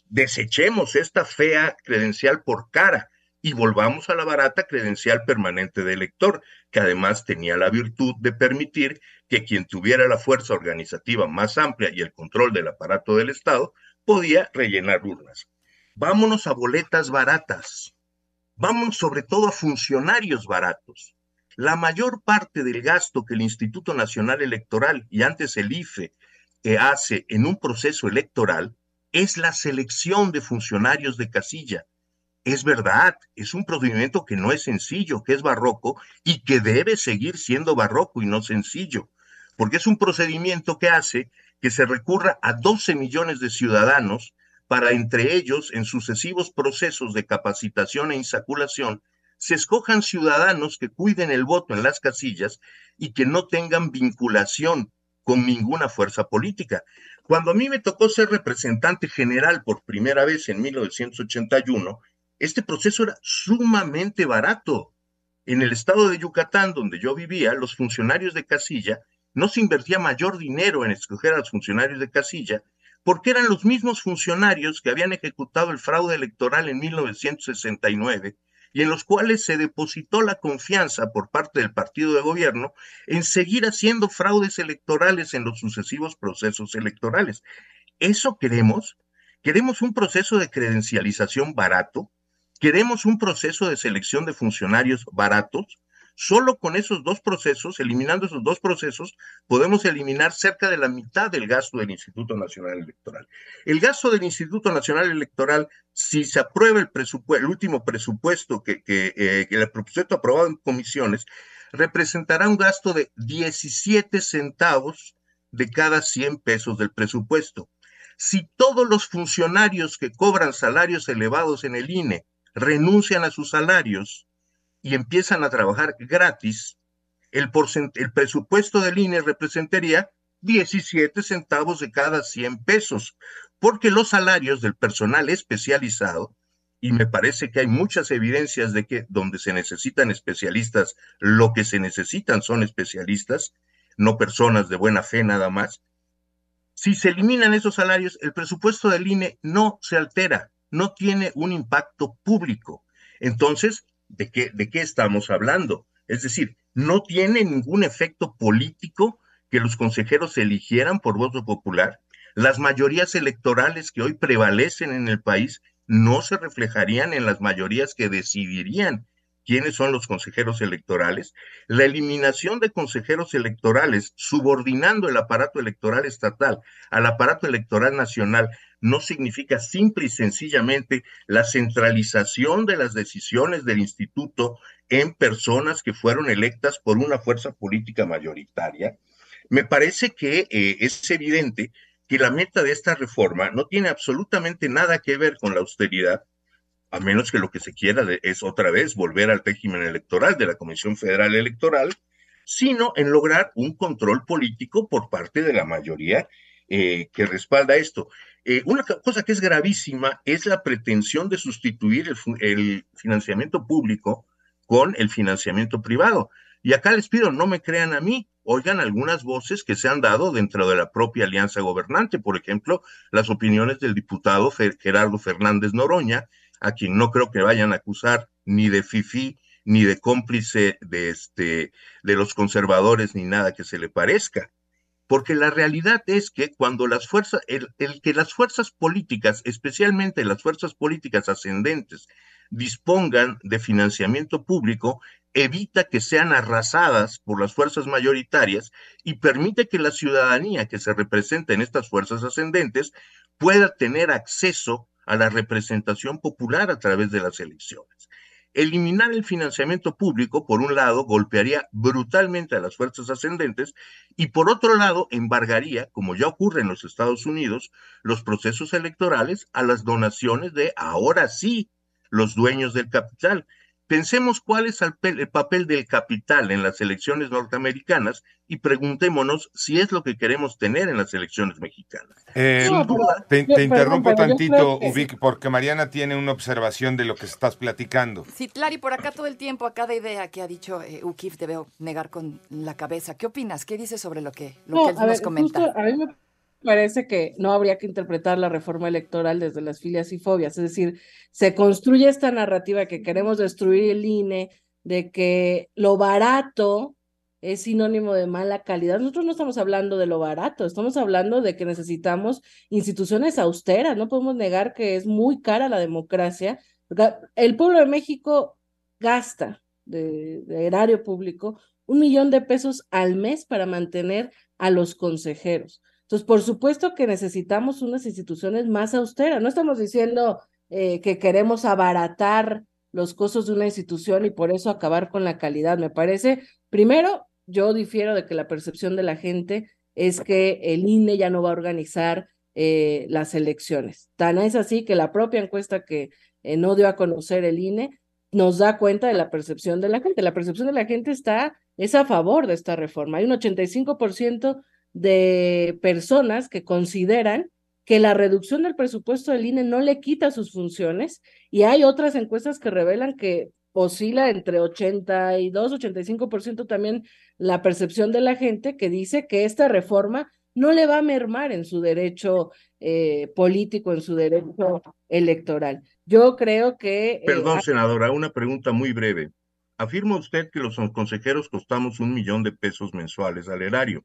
Desechemos esta fea credencial por cara y volvamos a la barata credencial permanente de elector, que además tenía la virtud de permitir que quien tuviera la fuerza organizativa más amplia y el control del aparato del Estado podía rellenar urnas. Vámonos a boletas baratas. Vamos sobre todo a funcionarios baratos. La mayor parte del gasto que el Instituto Nacional Electoral y antes el IFE hace en un proceso electoral es la selección de funcionarios de casilla es verdad, es un procedimiento que no es sencillo, que es barroco y que debe seguir siendo barroco y no sencillo, porque es un procedimiento que hace que se recurra a 12 millones de ciudadanos para entre ellos, en sucesivos procesos de capacitación e insaculación, se escojan ciudadanos que cuiden el voto en las casillas y que no tengan vinculación con ninguna fuerza política. Cuando a mí me tocó ser representante general por primera vez en 1981, este proceso era sumamente barato. En el estado de Yucatán, donde yo vivía, los funcionarios de casilla no se invertía mayor dinero en escoger a los funcionarios de casilla porque eran los mismos funcionarios que habían ejecutado el fraude electoral en 1969 y en los cuales se depositó la confianza por parte del partido de gobierno en seguir haciendo fraudes electorales en los sucesivos procesos electorales. ¿Eso queremos? ¿Queremos un proceso de credencialización barato? Queremos un proceso de selección de funcionarios baratos. Solo con esos dos procesos, eliminando esos dos procesos, podemos eliminar cerca de la mitad del gasto del Instituto Nacional Electoral. El gasto del Instituto Nacional Electoral, si se aprueba el, el último presupuesto que, que, eh, que el presupuesto aprobado en comisiones, representará un gasto de 17 centavos de cada 100 pesos del presupuesto. Si todos los funcionarios que cobran salarios elevados en el INE renuncian a sus salarios y empiezan a trabajar gratis, el, el presupuesto del INE representaría 17 centavos de cada 100 pesos, porque los salarios del personal especializado, y me parece que hay muchas evidencias de que donde se necesitan especialistas, lo que se necesitan son especialistas, no personas de buena fe nada más. Si se eliminan esos salarios, el presupuesto del INE no se altera, no tiene un impacto público. Entonces, ¿de qué, de qué estamos hablando? Es decir, no tiene ningún efecto político que los consejeros se eligieran por voto popular. Las mayorías electorales que hoy prevalecen en el país no se reflejarían en las mayorías que decidirían quiénes son los consejeros electorales. La eliminación de consejeros electorales, subordinando el aparato electoral estatal al aparato electoral nacional, no significa simple y sencillamente la centralización de las decisiones del instituto en personas que fueron electas por una fuerza política mayoritaria. Me parece que eh, es evidente que la meta de esta reforma no tiene absolutamente nada que ver con la austeridad, a menos que lo que se quiera es otra vez volver al régimen electoral de la Comisión Federal Electoral, sino en lograr un control político por parte de la mayoría eh, que respalda esto. Eh, una cosa que es gravísima es la pretensión de sustituir el, financiamiento público con el financiamiento privado. Y acá les pido, no me crean a mí, oigan algunas voces que se han dado dentro de la propia alianza gobernante, por ejemplo, las opiniones del diputado Gerardo Fernández Noroña, a quien no creo que vayan a acusar ni de fifi ni de cómplice de este de los conservadores ni nada que se le parezca. Porque la realidad es que cuando las fuerzas, el, el que las fuerzas políticas, especialmente las fuerzas políticas ascendentes, dispongan de financiamiento público, evita que sean arrasadas por las fuerzas mayoritarias y permite que la ciudadanía que se representa en estas fuerzas ascendentes pueda tener acceso a la representación popular a través de las elecciones. Eliminar el financiamiento público, por un lado, golpearía brutalmente a las fuerzas ascendentes y por otro lado, embargaría, como ya ocurre en los Estados Unidos, los procesos electorales a las donaciones de, ahora sí, los dueños del capital. Pensemos cuál es el papel del capital en las elecciones norteamericanas y preguntémonos si es lo que queremos tener en las elecciones mexicanas. Eh, te, interrumpo tantito, Ubic, porque Mariana tiene una observación de lo que estás platicando. Sí, Clary, por acá todo el tiempo, a cada idea que ha dicho eh, Ukif, te veo negar con la cabeza. ¿Qué opinas? ¿Qué dices sobre lo que, lo que él nos comenta? a mí me parece que no habría que interpretar la reforma electoral desde las filias y fobias. Es decir, se construye esta narrativa que queremos destruir el INE, de que lo barato es sinónimo de mala calidad. Nosotros no estamos hablando de lo barato, estamos hablando de que necesitamos instituciones austeras. No podemos negar que es muy cara la democracia. El pueblo de México gasta de, de erario público un millón de pesos al mes para mantener a los consejeros. Entonces, por supuesto que necesitamos unas instituciones más austeras. No estamos diciendo eh, que queremos abaratar los costos de una institución y por eso acabar con la calidad. Me parece, primero, yo difiero de que la percepción de la gente es que el INE ya no va a organizar eh, las elecciones. Tan es así que la propia encuesta que eh, no dio a conocer el INE nos da cuenta de la percepción de la gente. La percepción de la gente está, es a favor de esta reforma. Hay un 85% de personas que consideran que la reducción del presupuesto del INE no le quita sus funciones y hay otras encuestas que revelan que oscila entre 82, 85% también la percepción de la gente que dice que esta reforma no le va a mermar en su derecho eh, político, en su derecho electoral. Yo creo que... Eh, Perdón, senadora, una pregunta muy breve. Afirma usted que los consejeros costamos un millón de pesos mensuales al erario.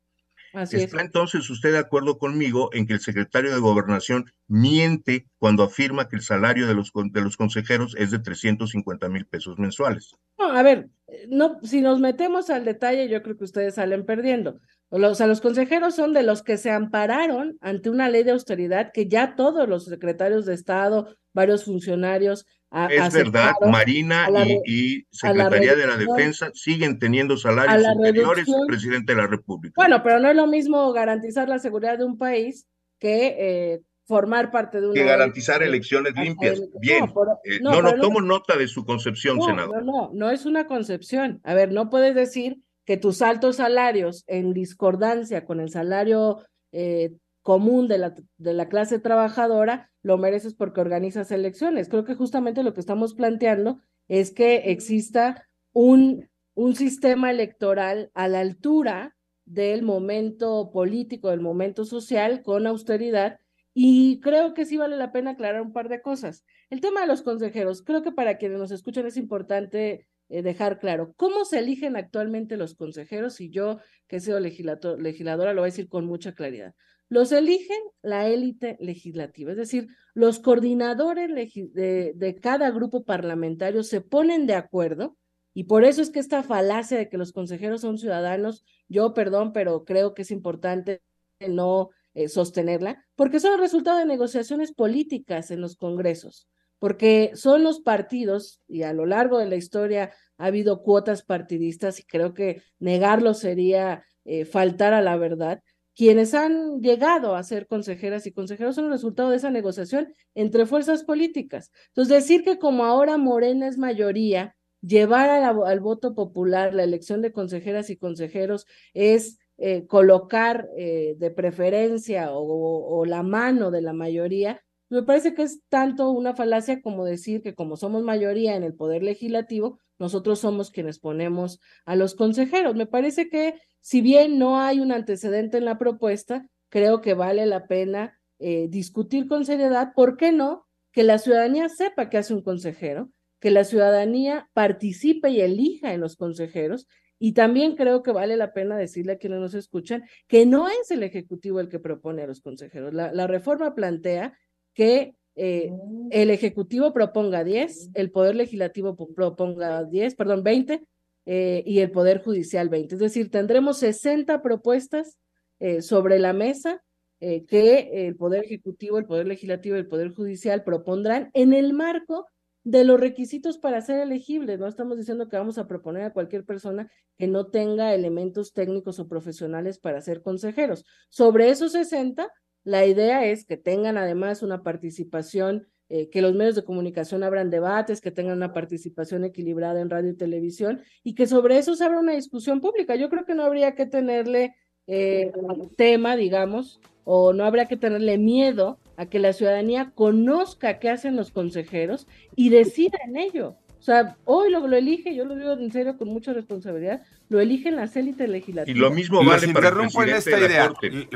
¿Está entonces usted de acuerdo conmigo en que el secretario de Gobernación miente cuando afirma que el salario de los, de los consejeros es de 350 mil pesos mensuales? No, a ver, no, si nos metemos al detalle, yo creo que ustedes salen perdiendo. O sea, los consejeros son de los que se ampararon ante una ley de austeridad que ya todos los secretarios de Estado, varios funcionarios. Es verdad, Marina y, Secretaría de la Defensa siguen teniendo salarios superiores al presidente de la República. Bueno, pero no es lo mismo garantizar la seguridad de un país que eh, formar parte de una. Que garantizar elecciones limpias. Bien. Eh, no, no, tomo nota de su concepción, senador. No, no, no es una concepción. A ver, no puedes decir que tus altos salarios en discordancia con el salario eh, común de la, de la clase trabajadora, lo mereces porque organizas elecciones. Creo que justamente lo que estamos planteando es que exista un, un sistema electoral a la altura del momento político, del momento social, con austeridad. Y creo que sí vale la pena aclarar un par de cosas. El tema de los consejeros, creo que para quienes nos escuchan es importante eh, dejar claro cómo se eligen actualmente los consejeros y yo, que he sido legisladora, lo voy a decir con mucha claridad. Los eligen la élite legislativa, es decir, los coordinadores de, de cada grupo parlamentario se ponen de acuerdo y por eso es que esta falacia de que los consejeros son ciudadanos, yo perdón, pero creo que es importante no eh, sostenerla, porque son el resultado de negociaciones políticas en los congresos, porque son los partidos, y a lo largo de la historia ha habido cuotas partidistas, y creo que negarlo sería eh, faltar a la verdad, quienes han llegado a ser consejeras y consejeros son el resultado de esa negociación entre fuerzas políticas. Entonces, decir que como ahora Morena es mayoría, llevar al voto popular la elección de consejeras y consejeros es eh, colocar eh, de preferencia o, o, la mano de la mayoría, me parece que es tanto una falacia como decir que como somos mayoría en el poder legislativo, nosotros somos quienes ponemos a los consejeros. Me parece que si bien no hay un antecedente en la propuesta, creo que vale la pena eh, discutir con seriedad, ¿por qué no? Que la ciudadanía sepa que hace un consejero, que la ciudadanía participe y elija en los consejeros. Y también creo que vale la pena decirle a quienes nos escuchan que no es el Ejecutivo el que propone a los consejeros. La, reforma plantea que eh, el Ejecutivo proponga 10, el Poder Legislativo proponga 10, perdón, 20, eh, y el Poder Judicial 20. Es decir, tendremos 60 propuestas eh, sobre la mesa que el Poder Ejecutivo, el Poder Legislativo y el Poder Judicial propondrán en el marco de los requisitos para ser elegible. No estamos diciendo que vamos a proponer a cualquier persona que no tenga elementos técnicos o profesionales para ser consejeros. Sobre esos 60, la idea es que tengan además una participación, eh, que los medios de comunicación abran debates, que tengan una participación equilibrada en radio y televisión y que sobre eso se abra una discusión pública. Yo creo que no habría que tenerle eh, tema, digamos, o no habría que tenerle miedo a que la ciudadanía conozca qué hacen los consejeros y decida en ello. O sea, hoy lo, lo elige, yo lo digo en serio con mucha responsabilidad, lo eligen las élites legislativas. Y lo mismo vale los interrumpo en esta idea.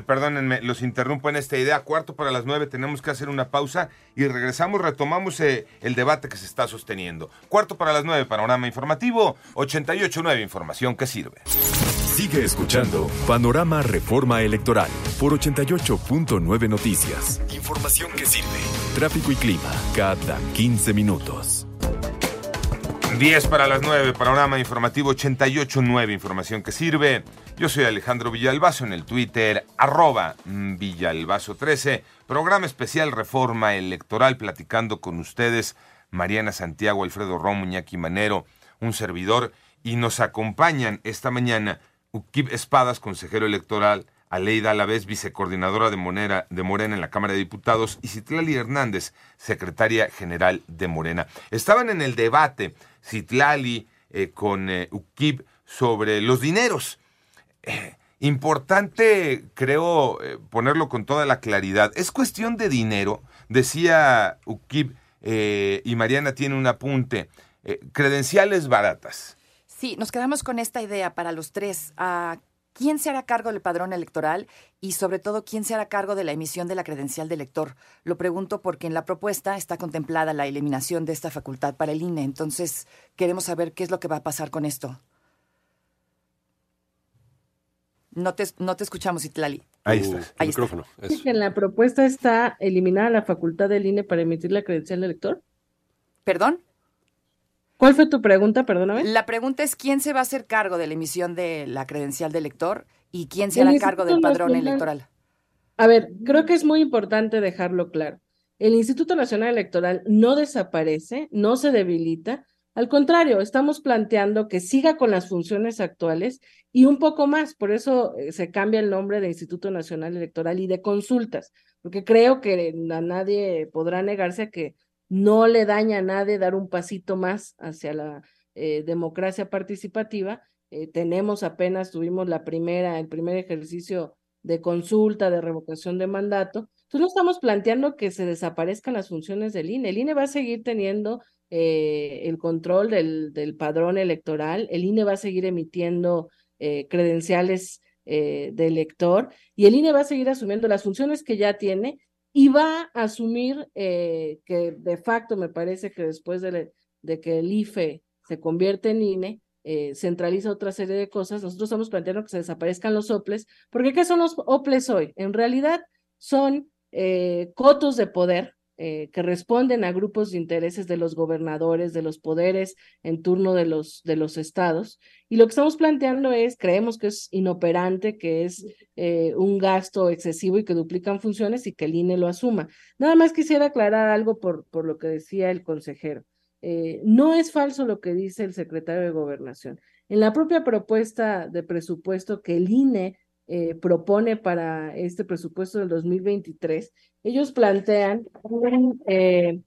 Perdónenme, los interrumpo en esta idea. Cuarto para las nueve tenemos que hacer una pausa y regresamos, retomamos eh, el debate que se está sosteniendo. Cuarto para las nueve, panorama informativo, 88.9, información que sirve. Sigue escuchando Panorama Reforma Electoral por 88.9 Noticias. Información que sirve. Tráfico y clima cada 15 minutos. 10 para las 9, panorama informativo 88.9, información que sirve. Yo soy Alejandro Villalbazo en el Twitter, arroba Villalbazo13, programa especial Reforma Electoral, platicando con ustedes, Mariana Santiago, Alfredo Romo, Iñaki Manero, un servidor, y nos acompañan esta mañana Ukib Espadas, consejero electoral, Aleida Alavés, vicecoordinadora de, Monera, de Morena en la Cámara de Diputados, y Citlali Hernández, secretaria general de Morena. Estaban en el debate Citlali eh, con eh, Ukib sobre los dineros. Eh, importante, creo, ponerlo con toda la claridad. Es cuestión de dinero, decía Ukib, y Mariana tiene un apunte. credenciales baratas Sí, nos quedamos con esta idea para los tres. Ah, ¿Quién se hará cargo del padrón electoral y sobre todo quién se hará cargo de la emisión de la credencial de elector? Lo pregunto porque en la propuesta está contemplada la eliminación de esta facultad para el INE. Entonces, queremos saber qué es lo que va a pasar con esto. No te, no te escuchamos, Itlali. Ahí está. el micrófono. en la propuesta está eliminada la facultad del INE para emitir la credencial de elector. ¿Perdón? ¿Cuál fue tu pregunta? Perdóname. La pregunta es quién se va a hacer cargo de la emisión de la credencial de elector y quién se hará cargo del padrón electoral. A ver, creo que es muy importante dejarlo claro. El Instituto Nacional Electoral no desaparece, no se debilita. Al contrario, estamos planteando que siga con las funciones actuales y un poco más. Por eso eh, se cambia el nombre de Instituto Nacional Electoral y de consultas, porque creo que a nadie podrá negarse a que no le daña a nadie dar un pasito más hacia la eh, democracia participativa, eh, tenemos apenas, tuvimos la primera, el primer ejercicio de consulta, de revocación de mandato. Entonces no estamos planteando que se desaparezcan las funciones del INE. El INE va a seguir teniendo eh, el control del, del, padrón electoral, el INE va a seguir emitiendo credenciales de elector y el INE va a seguir asumiendo las funciones que ya tiene y va a asumir eh, que de facto me parece que después de, que el IFE se convierte en INE, eh, centraliza otra serie de cosas, nosotros estamos planteando que se desaparezcan los OPLES, porque ¿qué son los OPLES hoy? En realidad son eh, cotos de poder eh, que responden a grupos de intereses de los gobernadores, de los poderes en turno de los, de los estados. Y lo que estamos planteando es, creemos que es inoperante, que es eh, un gasto excesivo y que duplican funciones y que el INE lo asuma. Nada más quisiera aclarar algo por, por lo que decía el consejero. Eh, no es falso lo que dice el secretario de Gobernación. En la propia propuesta de presupuesto que el INE eh, propone para este presupuesto del 2023, ellos plantean eh,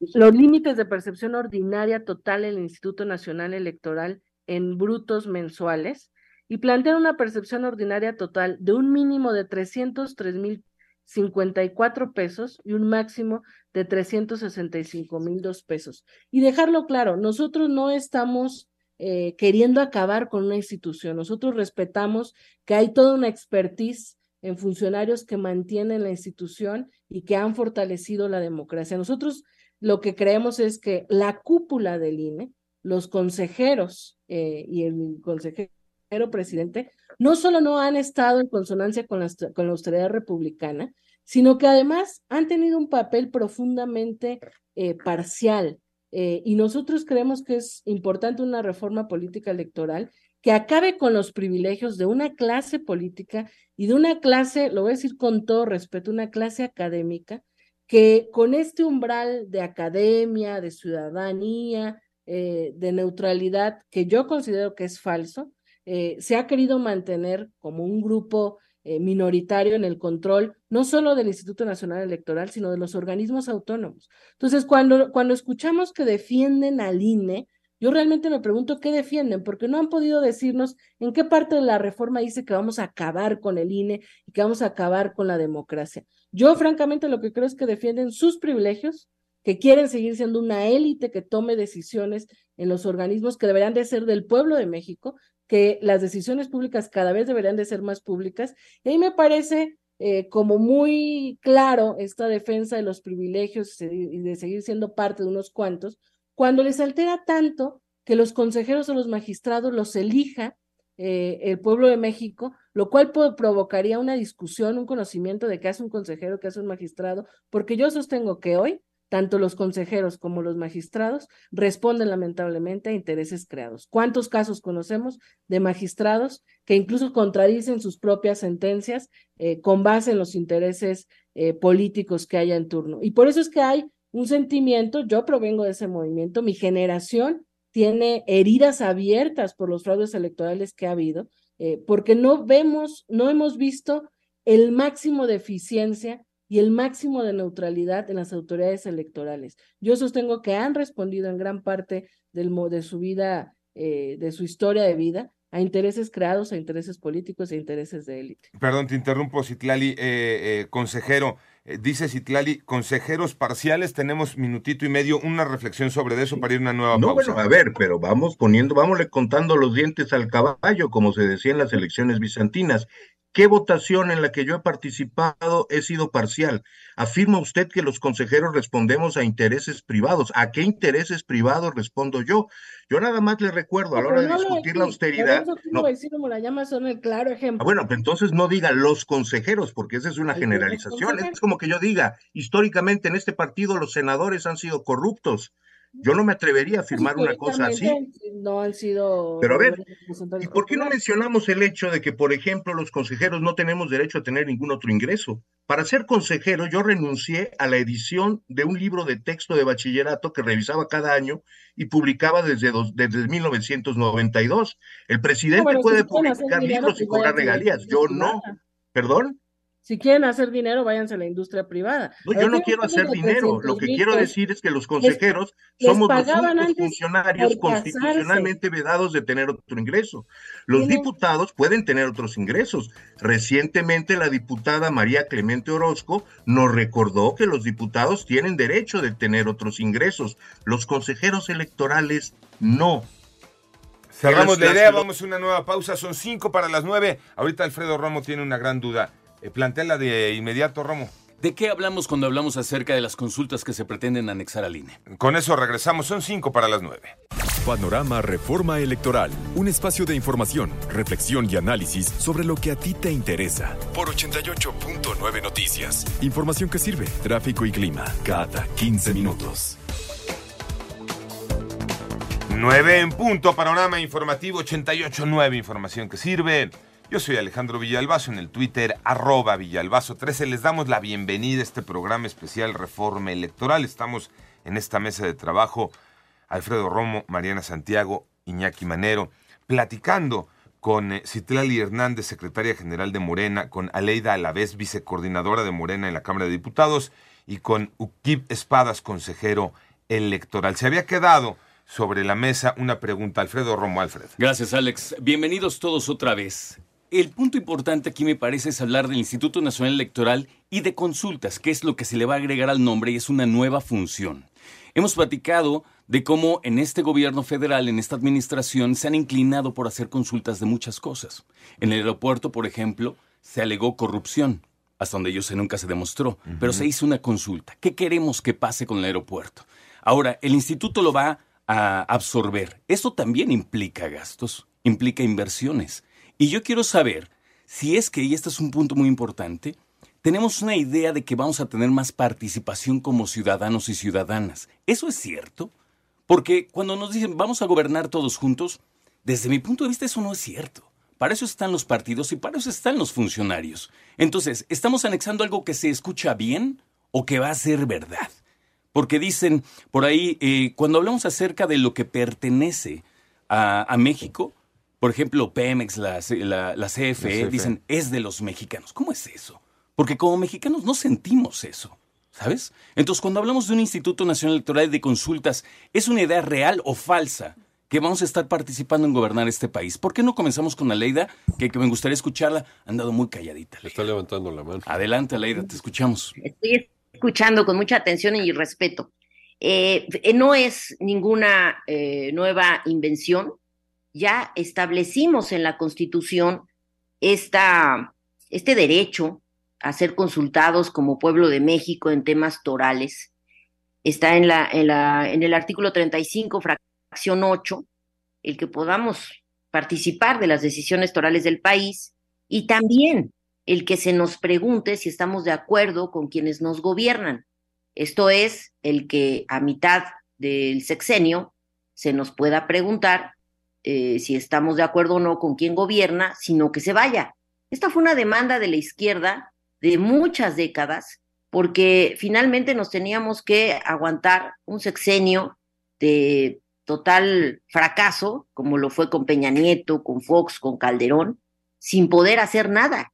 los límites de percepción ordinaria total en el Instituto Nacional Electoral en brutos mensuales y plantean una percepción ordinaria total de un mínimo de 303 mil 54 pesos y un máximo de 365 mil dos pesos. Y dejarlo claro, nosotros no estamos eh, queriendo acabar con una institución, nosotros respetamos que hay toda una expertise en funcionarios que mantienen la institución y que han fortalecido la democracia. Nosotros lo que creemos es que la cúpula del INE, los consejeros eh, y el consejero presidente, no solo no han estado en consonancia con la, con austeridad republicana, sino que además han tenido un papel profundamente eh, parcial. Eh, y nosotros creemos que es importante una reforma política electoral que acabe con los privilegios de una clase política y de una clase, lo voy a decir con todo respeto, una clase académica, que con este umbral de academia, de ciudadanía, eh, de neutralidad, que yo considero que es falso, eh, se ha querido mantener como un grupo eh, minoritario en el control, no solo del Instituto Nacional Electoral, sino de los organismos autónomos. Entonces, cuando, cuando escuchamos que defienden al INE, yo realmente me pregunto qué defienden, porque no han podido decirnos en qué parte de la reforma dice que vamos a acabar con el INE y que vamos a acabar con la democracia. Yo, francamente, lo que creo es que defienden sus privilegios, que quieren seguir siendo una élite que tome decisiones en los organismos que deberían de ser del pueblo de México, que las decisiones públicas cada vez deberían de ser más públicas. Y ahí me parece eh, como muy claro esta defensa de los privilegios y de seguir siendo parte de unos cuantos, cuando les altera tanto que los consejeros o los magistrados los elija eh, el pueblo de México, lo cual provocaría una discusión, un conocimiento de qué hace un consejero, qué hace un magistrado, porque yo sostengo que hoy tanto los consejeros como los magistrados responden lamentablemente a intereses creados. ¿Cuántos casos conocemos de magistrados que incluso contradicen sus propias sentencias eh, con base en los intereses eh, políticos que haya en turno? Y por eso es que hay un sentimiento, yo provengo de ese movimiento, mi generación tiene heridas abiertas por los fraudes electorales que ha habido, eh, porque no vemos, no hemos visto el máximo de eficiencia y el máximo de neutralidad en las autoridades electorales. Yo sostengo que han respondido en gran parte del, de su vida, eh, de su historia de vida, a intereses creados, a intereses políticos e intereses de élite. Perdón, te interrumpo, Citlali, eh, eh, consejero. dice Citlali, consejeros parciales, tenemos minutito y medio, una reflexión sobre eso para ir a una nueva no, pausa. bueno, a ver, pero vamos poniendo, vámosle contando los dientes al caballo, como se decía en las elecciones bizantinas. ¿Qué votación en la que yo he participado he sido parcial? Afirma usted que los consejeros respondemos a intereses privados. ¿A qué intereses privados respondo yo? Yo nada más le recuerdo a la hora de discutir la austeridad. No, la llama son el claro ejemplo. Ah, bueno, pues entonces no diga los consejeros, porque esa es una generalización. Es como que yo diga, históricamente en este partido los senadores han sido corruptos. Yo no me atrevería a afirmar una cosa así. No han sido. Pero a ver, ¿y por qué no mencionamos el hecho de que, por ejemplo, los consejeros no tenemos derecho a tener ningún otro ingreso? Para ser consejero, yo renuncié a la edición de un libro de texto de bachillerato que revisaba cada año y publicaba desde, dos, desde 1992. El presidente puede publicar libros y cobrar regalías, yo no. ¿Perdón? Si quieren hacer dinero, váyanse a la industria privada. No, yo no quiero hacer dinero. Lo que quiero decir es que los consejeros somos los únicos funcionarios constitucionalmente vedados de tener otro ingreso. Los diputados pueden tener otros ingresos. Recientemente la diputada María Clemente Orozco nos recordó que los diputados tienen derecho de tener otros ingresos. Los consejeros electorales no. Cerramos la idea, vamos a una nueva pausa. Son cinco para las nueve. Ahorita Alfredo Romo tiene una gran duda. Eh, plantéala de inmediato, Romo. ¿De qué hablamos cuando hablamos acerca de las consultas que se pretenden anexar al INE? Con eso regresamos, son cinco para las nueve. Panorama Reforma Electoral, un espacio de información, reflexión y análisis sobre lo que a ti te interesa. Por 88.9 Noticias. Información que sirve, tráfico y clima, cada 15 minutos. 9 en punto, panorama informativo 88.9, información que sirve. Yo soy Alejandro Villalbazo en el Twitter arroba Villalbazo 13. Les damos la bienvenida a este programa especial Reforma Electoral. Estamos en esta mesa de trabajo Alfredo Romo, Mariana Santiago, Iñaki Manero, platicando con eh, Citlali Hernández, secretaria general de Morena, con Aleida Alavés, vicecoordinadora de Morena en la Cámara de Diputados, y con Ukib Espadas, consejero electoral. Se había quedado sobre la mesa una pregunta. Alfredo Romo, Alfred. Gracias, Alex. Bienvenidos todos otra vez. El punto importante aquí me parece es hablar del Instituto Nacional Electoral y de consultas, que es lo que se le va a agregar al nombre y es una nueva función. Hemos platicado de cómo en este gobierno federal, en esta administración, se han inclinado por hacer consultas de muchas cosas. En el aeropuerto, por ejemplo, se alegó corrupción, hasta donde yo sé nunca se demostró, pero se hizo una consulta. ¿Qué queremos que pase con el aeropuerto? Ahora, el instituto lo va a absorber. Esto también implica gastos, implica inversiones. Y yo quiero saber si es que, y este es un punto muy importante, tenemos una idea de que vamos a tener más participación como ciudadanos y ciudadanas. ¿Eso es cierto? Porque cuando nos dicen vamos a gobernar todos juntos, desde mi punto de vista eso no es cierto. Para eso están los partidos y para eso están los funcionarios. Entonces, ¿estamos anexando algo que se escucha bien o que va a ser verdad? Porque dicen por ahí, eh, cuando hablamos acerca de lo que pertenece a México, por ejemplo, Pemex, la, CFE, dicen, es de los mexicanos. ¿Cómo es eso? Porque como mexicanos no sentimos eso. ¿Sabes? Entonces, cuando hablamos de un Instituto Nacional Electoral de Consultas, ¿es una idea real o falsa que vamos a estar participando en gobernar este país? ¿Por qué no comenzamos con Aleida, que, que me gustaría escucharla? Ha andado muy calladita. Está levantando la mano. Adelante, Aleida, te escuchamos. Estoy escuchando con mucha atención y respeto. Eh, no es ninguna eh, nueva invención ya establecimos en la Constitución esta, este derecho a ser consultados como pueblo de México en temas torales. Está en, la, en, la, en el artículo 35, fracción 8, el que podamos participar de las decisiones torales del país y también el que se nos pregunte si estamos de acuerdo con quienes nos gobiernan. Esto es, el que a mitad del sexenio se nos pueda preguntar eh, si estamos de acuerdo o no con quién gobierna, sino que se vaya. Esta fue una demanda de la izquierda de muchas décadas, porque finalmente nos teníamos que aguantar un sexenio de total fracaso, como lo fue con Peña Nieto, con Fox, con Calderón, sin poder hacer nada.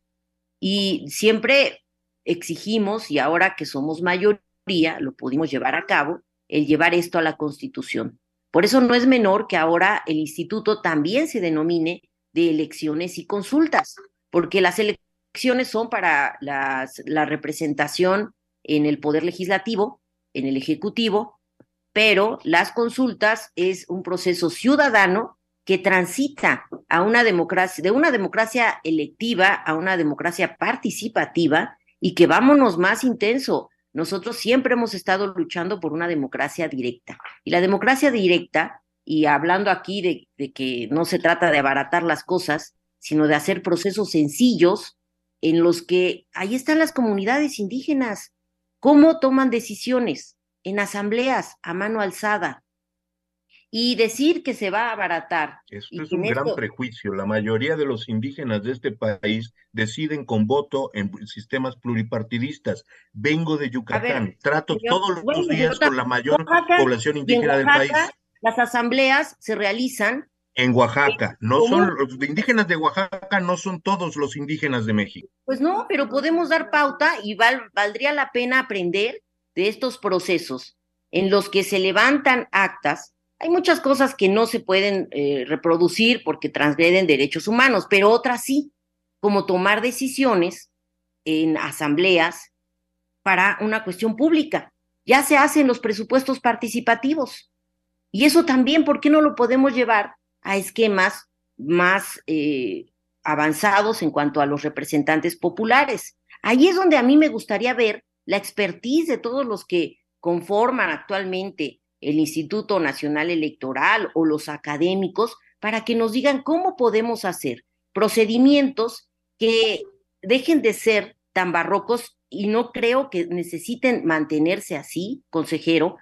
Y siempre exigimos, y ahora que somos mayoría, lo pudimos llevar a cabo, el llevar esto a la Constitución. Por eso no es menor que ahora el instituto también se denomine de elecciones y consultas, porque las elecciones son para la representación en el poder legislativo, en el ejecutivo, pero las consultas es un proceso ciudadano que transita a una democracia, de una democracia electiva a una democracia participativa y que vámonos más intenso. Nosotros siempre hemos estado luchando por una democracia directa. Y la democracia directa, y hablando aquí de, que no se trata de abaratar las cosas, sino de hacer procesos sencillos en los que ahí están las comunidades indígenas. ¿Cómo toman decisiones? En asambleas, a mano alzada, y decir que se va a abaratar. Esto es un gran prejuicio. La mayoría de los indígenas de este país deciden con voto en sistemas pluripartidistas. Vengo de Yucatán, trato todos los días con la mayor población indígena del país. Las asambleas se realizan En Oaxaca, no son los indígenas de Oaxaca, no son todos los indígenas de México. Pues no, pero podemos dar pauta y val- valdría la pena aprender de estos procesos en los que se levantan actas. Hay muchas cosas que no se pueden eh, reproducir porque transgreden derechos humanos, pero otras sí, como tomar decisiones en asambleas para una cuestión pública. Ya se hacen los presupuestos participativos. Y eso también, ¿por qué no lo podemos llevar a esquemas más eh, avanzados en cuanto a los representantes populares? Ahí es donde a mí me gustaría ver la expertise de todos los que conforman actualmente el Instituto Nacional Electoral o los académicos para que nos digan cómo podemos hacer procedimientos que dejen de ser tan barrocos y no creo que necesiten mantenerse así, consejero,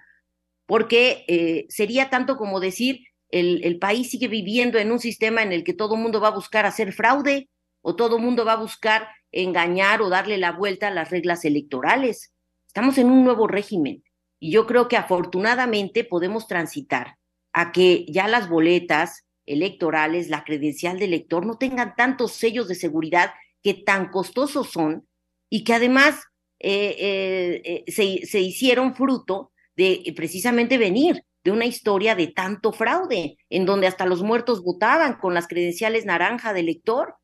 porque eh, sería tanto como decir, el, el país sigue viviendo en un sistema en el que todo mundo va a buscar hacer fraude o todo el mundo va a buscar engañar o darle la vuelta a las reglas electorales. Estamos en un nuevo régimen y yo creo que afortunadamente podemos transitar a que ya las boletas electorales, la credencial de elector no tengan tantos sellos de seguridad que tan costosos son y que además eh, eh, eh, se, se hicieron fruto de precisamente venir de una historia de tanto fraude, en donde hasta los muertos votaban con las credenciales naranja de elector.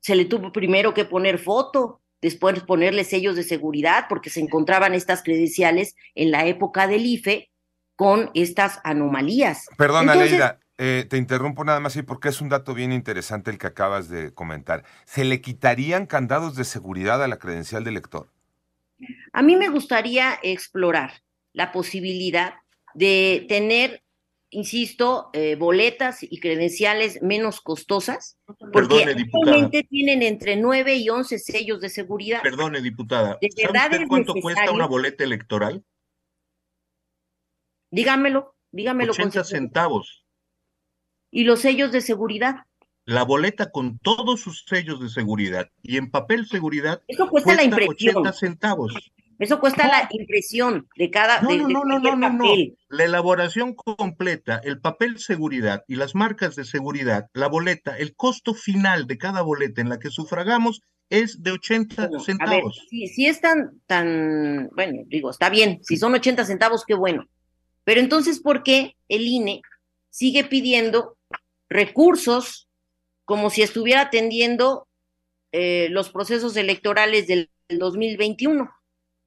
Se le tuvo primero que poner foto, después ponerle sellos de seguridad, porque se encontraban estas credenciales en la época del IFE con estas anomalías. Perdona, Entonces, Leida, eh, te interrumpo nada más ahí porque es un dato bien interesante el que acabas de comentar. ¿Se le quitarían candados de seguridad a la credencial de lector? A mí me gustaría explorar la posibilidad de tener, insisto, eh, boletas y credenciales menos costosas, porque Perdone, actualmente tienen entre 9 y 11 sellos de seguridad. Perdone, diputada. ¿De ¿Sabe verdad usted es cuánto cuesta una boleta electoral? Dígamelo, dígamelo. 80 consejero. centavos. Y los sellos de seguridad. La boleta con todos sus sellos de seguridad y en papel seguridad Eso cuesta la impresión. 80 centavos. Eso cuesta la impresión de cada No, de, no, de no, no, no, no, no. papel. La elaboración completa, el papel seguridad y las marcas de seguridad, la boleta, el costo final de cada boleta en la que sufragamos es de 80 A ver, centavos. si, si es tan, tan, bueno, digo, está bien, si son 80 centavos, qué bueno. Pero entonces, ¿por qué el INE sigue pidiendo recursos como si estuviera atendiendo eh, los procesos electorales del, del 2021?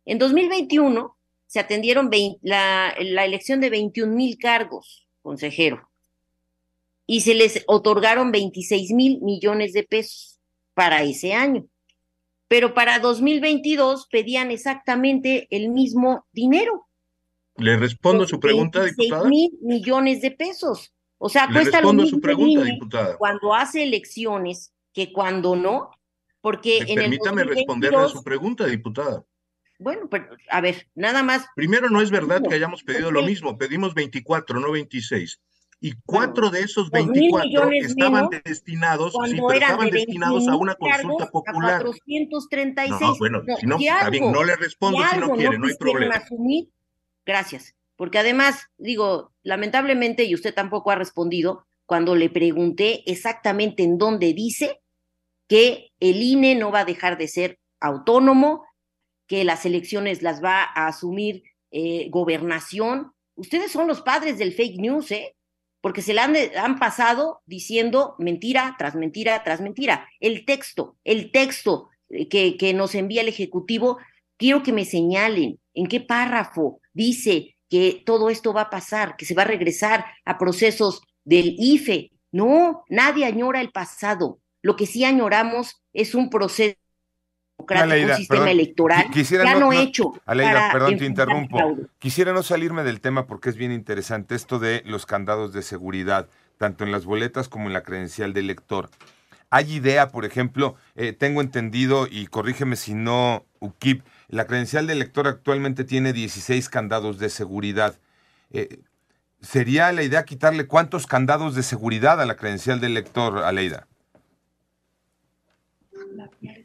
En 2021 se atendieron vein- la, la elección de 21 mil cargos, consejero, y se les otorgaron 26 mil millones de pesos para ese año pero para 2022 pedían exactamente el mismo dinero. ¿Le respondo su pregunta, 26 diputada? mil millones de pesos. O sea, Le cuesta lo mismo su pregunta, el diputada. cuando hace elecciones que cuando no, porque en el Permítame responderle a 2022, su pregunta, diputada. Bueno, pero, a ver, nada más, Primero, no es verdad No, que hayamos pedido lo mismo, pedimos 24, no 26. Y cuatro de esos dos mil 24 millones estaban destinados, sí, pero estaban de destinados a 21,000 una consulta popular. a 436. No, bueno, si no, si está bien, no le respondo si no quiere, no hay problema. asumir, gracias. Porque además, digo, lamentablemente, y usted tampoco ha respondido, cuando le pregunté exactamente en dónde dice que el INE no va a dejar de ser autónomo, que las elecciones las va a asumir eh, gobernación. Ustedes son los padres del fake news, ¿eh? Porque se le han, pasado diciendo mentira tras mentira tras mentira. El texto, el texto eh, que, nos envía el Ejecutivo, quiero que me señalen en qué párrafo dice que todo esto va a pasar, que se va a regresar a procesos del IFE. No, nadie añora el pasado. Lo que sí añoramos es un proceso Aleida, un sistema perdón, electoral qui- quisiera ya no- no, hecho Aleida, perdón, te interrumpo. Quisiera no salirme del tema porque es bien interesante esto de los candados de seguridad, tanto en las boletas como en la credencial del lector. Hay idea, por ejemplo, eh, tengo entendido, y corrígeme si no, UKIP, la credencial del lector actualmente tiene 16 candados de seguridad. Eh, ¿Sería la idea quitarle cuántos candados de seguridad a la credencial del lector, Aleida?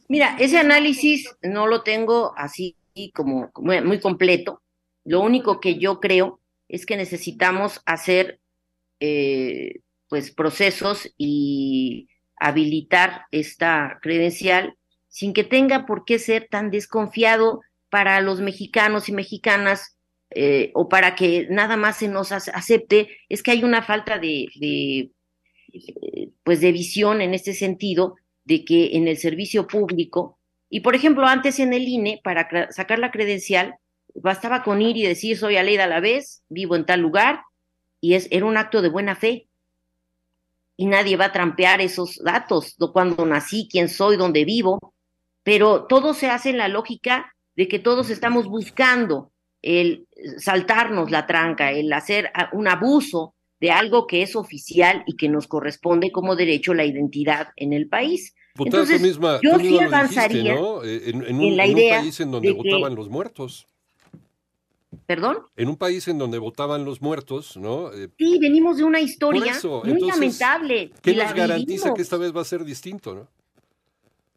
Mira, ese análisis no lo tengo así como muy completo. Lo único que yo creo es que necesitamos hacer, eh, pues procesos y habilitar esta credencial sin que tenga por qué ser tan desconfiado para los mexicanos y mexicanas eh, o para que nada más se nos acepte, es que hay una falta de, de, pues de visión en este sentido de que en el servicio público, y por ejemplo antes en el INE, para sacar la credencial, bastaba con ir y decir soy Aleida a la vez, vivo en tal lugar, y es, era un acto de buena fe. Y nadie va a trampear esos datos, de cuándo nací, quién soy, dónde vivo, pero todo se hace en la lógica de que todos estamos buscando el saltarnos la tranca, el hacer un abuso de algo que es oficial y que nos corresponde como derecho la identidad en el país. Entonces, misma, yo sí avanzaría eh, en, un, la idea país en donde votaban los muertos. ¿Perdón? En un país en donde votaban los muertos, ¿no? Eh, sí, venimos de una historia muy lamentable. ¿Qué nos garantiza que esta vez va a ser distinto, no?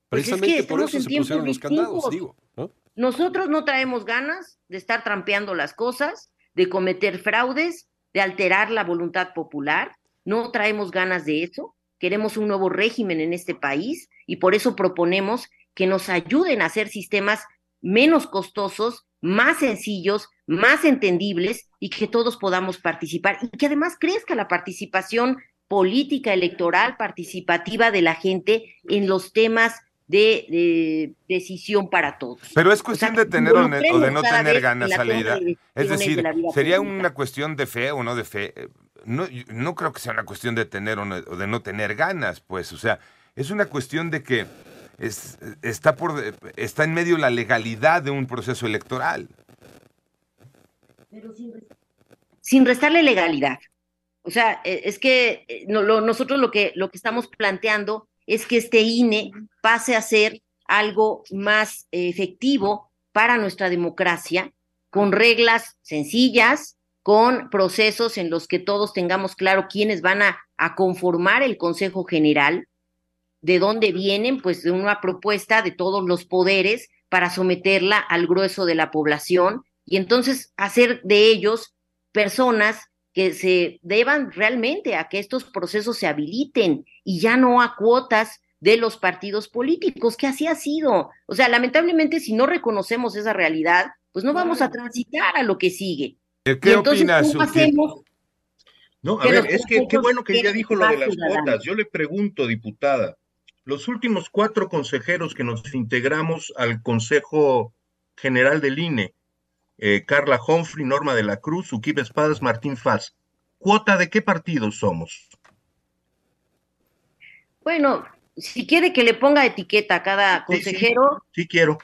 Pues Precisamente por eso se pusieron los candados, digo, ¿no? Nosotros no traemos ganas de estar trampeando las cosas, de cometer fraudes, de alterar la voluntad popular. No traemos ganas de eso. Queremos un nuevo régimen en este país y por eso proponemos que nos ayuden a hacer sistemas menos costosos, más sencillos, más entendibles y que todos podamos participar y que además crezca la participación política, electoral, participativa de la gente en los temas de, decisión para todos. Pero es cuestión de tener o, de no tener ganas, Aleida. Es decir, sería una cuestión de fe o no de fe. No, no creo que sea una cuestión de tener o, de no tener ganas, pues. O sea, es una cuestión de que es, está, por, está en medio la legalidad de un proceso electoral. sin, restarle legalidad. O sea, e, es que eh, nosotros lo que, lo que estamos planteando es que este INE pase a ser algo más efectivo para nuestra democracia, con reglas sencillas, con procesos en los que todos tengamos claro quiénes van a, conformar el Consejo General, de dónde vienen, pues de una propuesta de todos los poderes para someterla al grueso de la población y entonces hacer de ellos personas que se deban realmente a que estos procesos se habiliten y ya no a cuotas de los partidos políticos, que así ha sido. O sea, lamentablemente si no reconocemos esa realidad, pues no vamos a transitar a lo que sigue. ¿Qué opinas? No, a ver, es que qué bueno que ya dijo lo de las cuotas. Yo le pregunto, diputada, los últimos cuatro consejeros que nos integramos al Consejo General del INE, eh, Carla Humphrey, Norma de la Cruz, Uquip Espadas, Martín Faz. ¿Cuota de qué partido somos? Bueno, si quiere que le ponga etiqueta a cada consejero. Sí, quiero.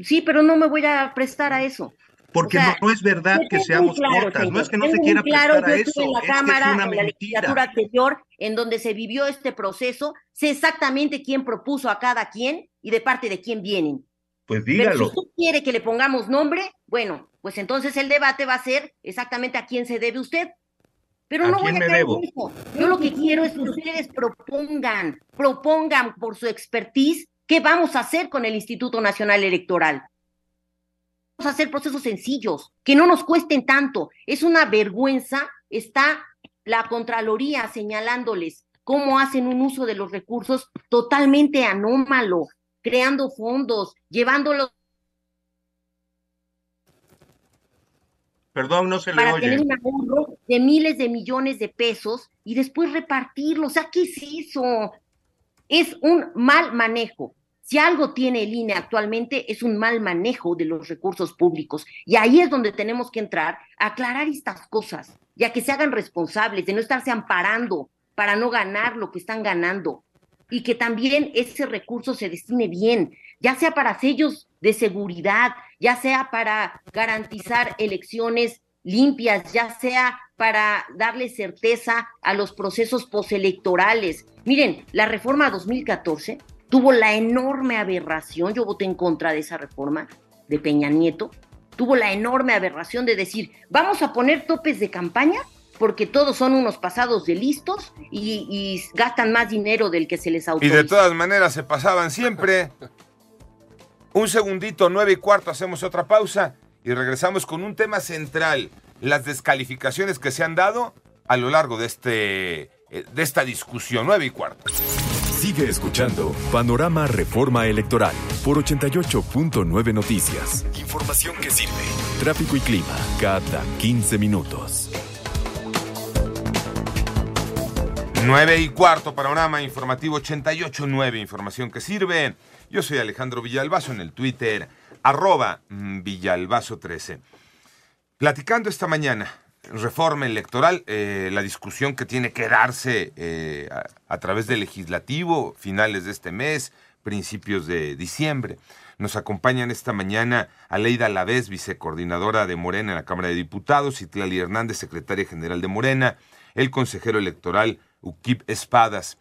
Sí, pero no me voy a prestar a eso. Porque no, es verdad que seamos cuotas, no es que no se quiera prestar a eso, en la Cámara, en la legislatura anterior, en donde se vivió este proceso, sé exactamente quién propuso a cada quien y de parte de quién vienen. Pues dígalo. Pero si usted quiere que le pongamos nombre, bueno, pues entonces el debate va a ser exactamente a quién se debe usted. Pero no voy a caer eso. Yo lo que quiero es que ustedes propongan, propongan por su expertise qué vamos a hacer con el Instituto Nacional Electoral. Vamos a hacer procesos sencillos, que no nos cuesten tanto. Es una vergüenza, está la Contraloría señalándoles cómo hacen un uso de los recursos totalmente anómalo, creando fondos, llevándolos. Perdón, no se le para tener un ahorro de miles de millones de pesos y después repartirlos. O sea, ¿qué es eso? Es un mal manejo. Si algo tiene el INE actualmente es un mal manejo de los recursos públicos. Y ahí es donde tenemos que entrar a aclarar estas cosas, ya que se hagan responsables de no estarse amparando para no ganar lo que están ganando y que también ese recurso se destine bien, ya sea para sellos de seguridad, ya sea para garantizar elecciones limpias, ya sea para darle certeza a los procesos postelectorales. Miren, la reforma 2014 tuvo la enorme aberración, yo voté en contra de esa reforma de Peña Nieto, tuvo la enorme aberración de decir, vamos a poner topes de campaña porque todos son unos pasados de listos y, gastan más dinero del que se les autoriza. Y de todas maneras se pasaban siempre. Un segundito, nueve y cuarto, hacemos otra pausa y regresamos con un tema central, las descalificaciones que se han dado a lo largo de este eh, de esta discusión. Nueve y cuarto. Sigue escuchando Panorama Reforma Electoral por 88.9 Noticias. Información que sirve. Tráfico y clima cada 15 minutos. 9 y cuarto, panorama informativo 88.9, información que sirve. Yo soy Alejandro Villalbazo en el Twitter, arroba mm, Villalbazo13. Platicando esta mañana, reforma electoral, eh, la discusión que tiene que darse eh, a, través del legislativo, finales de este mes, principios de diciembre. Nos acompañan esta mañana Aleida Lavés, vicecoordinadora de Morena en la Cámara de Diputados, y Tlali Hernández, secretaria general de Morena, el consejero electoral Ukip Espadas.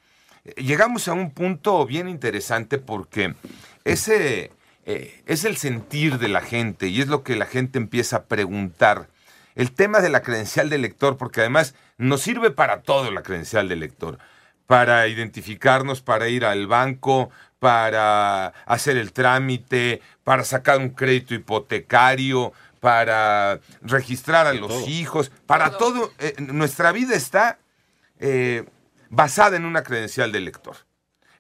Llegamos a un punto bien interesante porque ese eh, es el sentir de la gente y es lo que la gente empieza a preguntar. El tema de la credencial de elector, porque además nos sirve para todo la credencial de elector, para identificarnos, para ir al banco, para hacer el trámite, para sacar un crédito hipotecario, para registrar a los todo. hijos, para todo. eh, nuestra vida está eh, basada en una credencial de elector.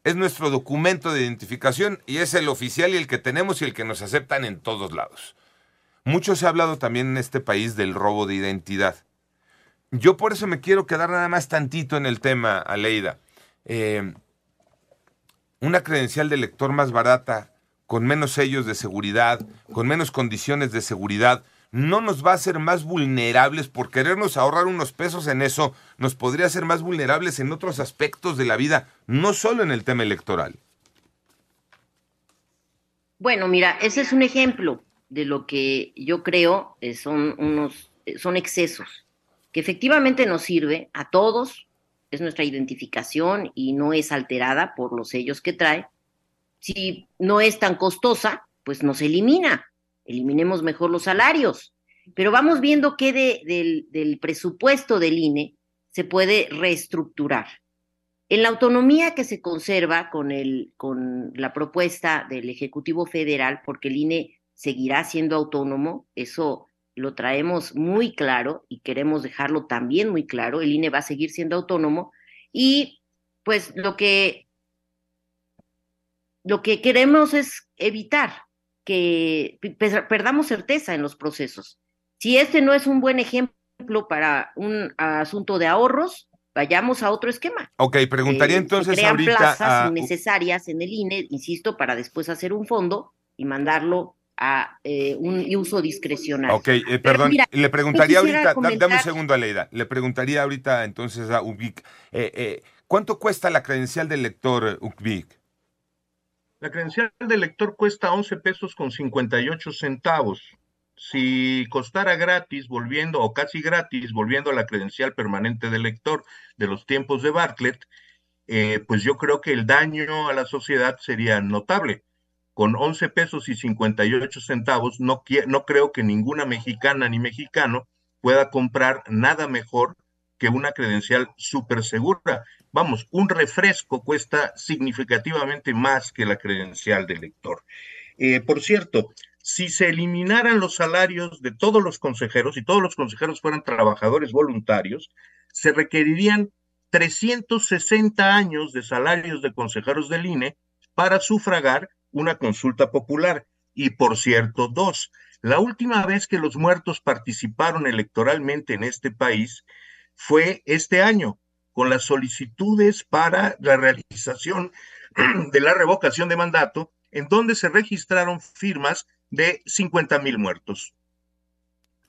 Es nuestro documento de identificación y es el oficial y el que tenemos y el que nos aceptan en todos lados. Mucho se ha hablado también en este país del robo de identidad. Yo por eso me quiero quedar nada más tantito en el tema, Aleida. Eh, una credencial de elector más barata, con menos sellos de seguridad, con menos condiciones de seguridad, no nos va a hacer más vulnerables por querernos ahorrar unos pesos en eso, nos podría hacer más vulnerables en otros aspectos de la vida, no solo en el tema electoral. Bueno, mira, ese es un ejemplo de lo que yo creo eh, son unos eh, son excesos que efectivamente nos sirve a todos, es nuestra identificación y no es alterada por los sellos que trae. Si no es tan costosa, pues nos elimina. Eliminemos mejor los salarios. Pero vamos viendo qué de, del, del presupuesto del INE se puede reestructurar. En la autonomía que se conserva con, el, con la propuesta del Ejecutivo Federal, porque el INE seguirá siendo autónomo, eso lo traemos muy claro y queremos dejarlo también muy claro, el INE va a seguir siendo autónomo y pues lo que lo que queremos es evitar que perdamos certeza en los procesos. Si este no es un buen ejemplo para un asunto de ahorros, vayamos a otro esquema. Ok, preguntaría Eh, entonces crean ahorita plazas a- innecesarias en el INE, insisto, para después hacer un fondo y mandarlo a eh, un uso discrecional. Ok, eh, perdón, mira, le preguntaría ahorita, da- dame un segundo, Aleida, le preguntaría ahorita entonces a Ubic, ¿cuánto cuesta la credencial del lector, Ubic? La credencial de lector cuesta 11 pesos con 58 centavos. Si costara gratis, volviendo, o casi gratis, volviendo a la credencial permanente de lector de los tiempos de Bartlett, eh, pues yo creo que el daño a la sociedad sería notable. Con 11 pesos y 58 centavos, no, no creo que ninguna mexicana ni mexicano pueda comprar nada mejor que una credencial súper segura. Vamos, un refresco cuesta significativamente más que la credencial de lector. Eh, por cierto, si se eliminaran los salarios de todos los consejeros y todos los consejeros fueran trabajadores voluntarios, se requerirían 360 años de salarios de consejeros del INE para sufragar una consulta popular. Y por cierto, dos, la última vez que los muertos participaron electoralmente en este país fue este año, con las solicitudes para la realización de la revocación de mandato, en donde se registraron firmas de 50 mil muertos.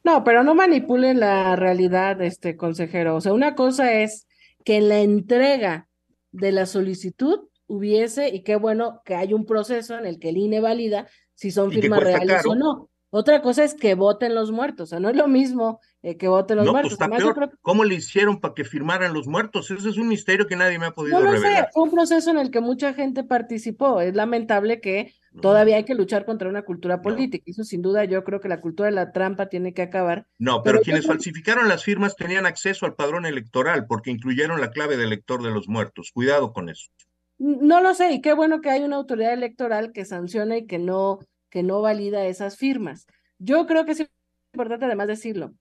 No, pero no manipulen la realidad, este consejero. O sea, una cosa es que en la entrega de la solicitud hubiese, y qué bueno que hay un proceso en el que el INE valida si son firmas reales caro. o no. Otra cosa es que voten los muertos, o sea, no es lo mismo eh, que voten los No, muertos. pues está Además, yo peor. creo que ¿Cómo le hicieron para que firmaran los muertos? Ese es un misterio que nadie me ha podido No lo sé, revelar. fue un proceso en el que mucha gente participó. Es lamentable que todavía hay que luchar contra una cultura política. Eso sin duda yo creo que la cultura de la trampa tiene que acabar. No, pero quienes creo- falsificaron las firmas tenían acceso al padrón electoral porque incluyeron la clave de elector de los muertos. Cuidado con eso. No lo sé, y qué bueno que hay una autoridad electoral que sanciona y que no, que no valida esas firmas. Yo creo que es importante además decirlo.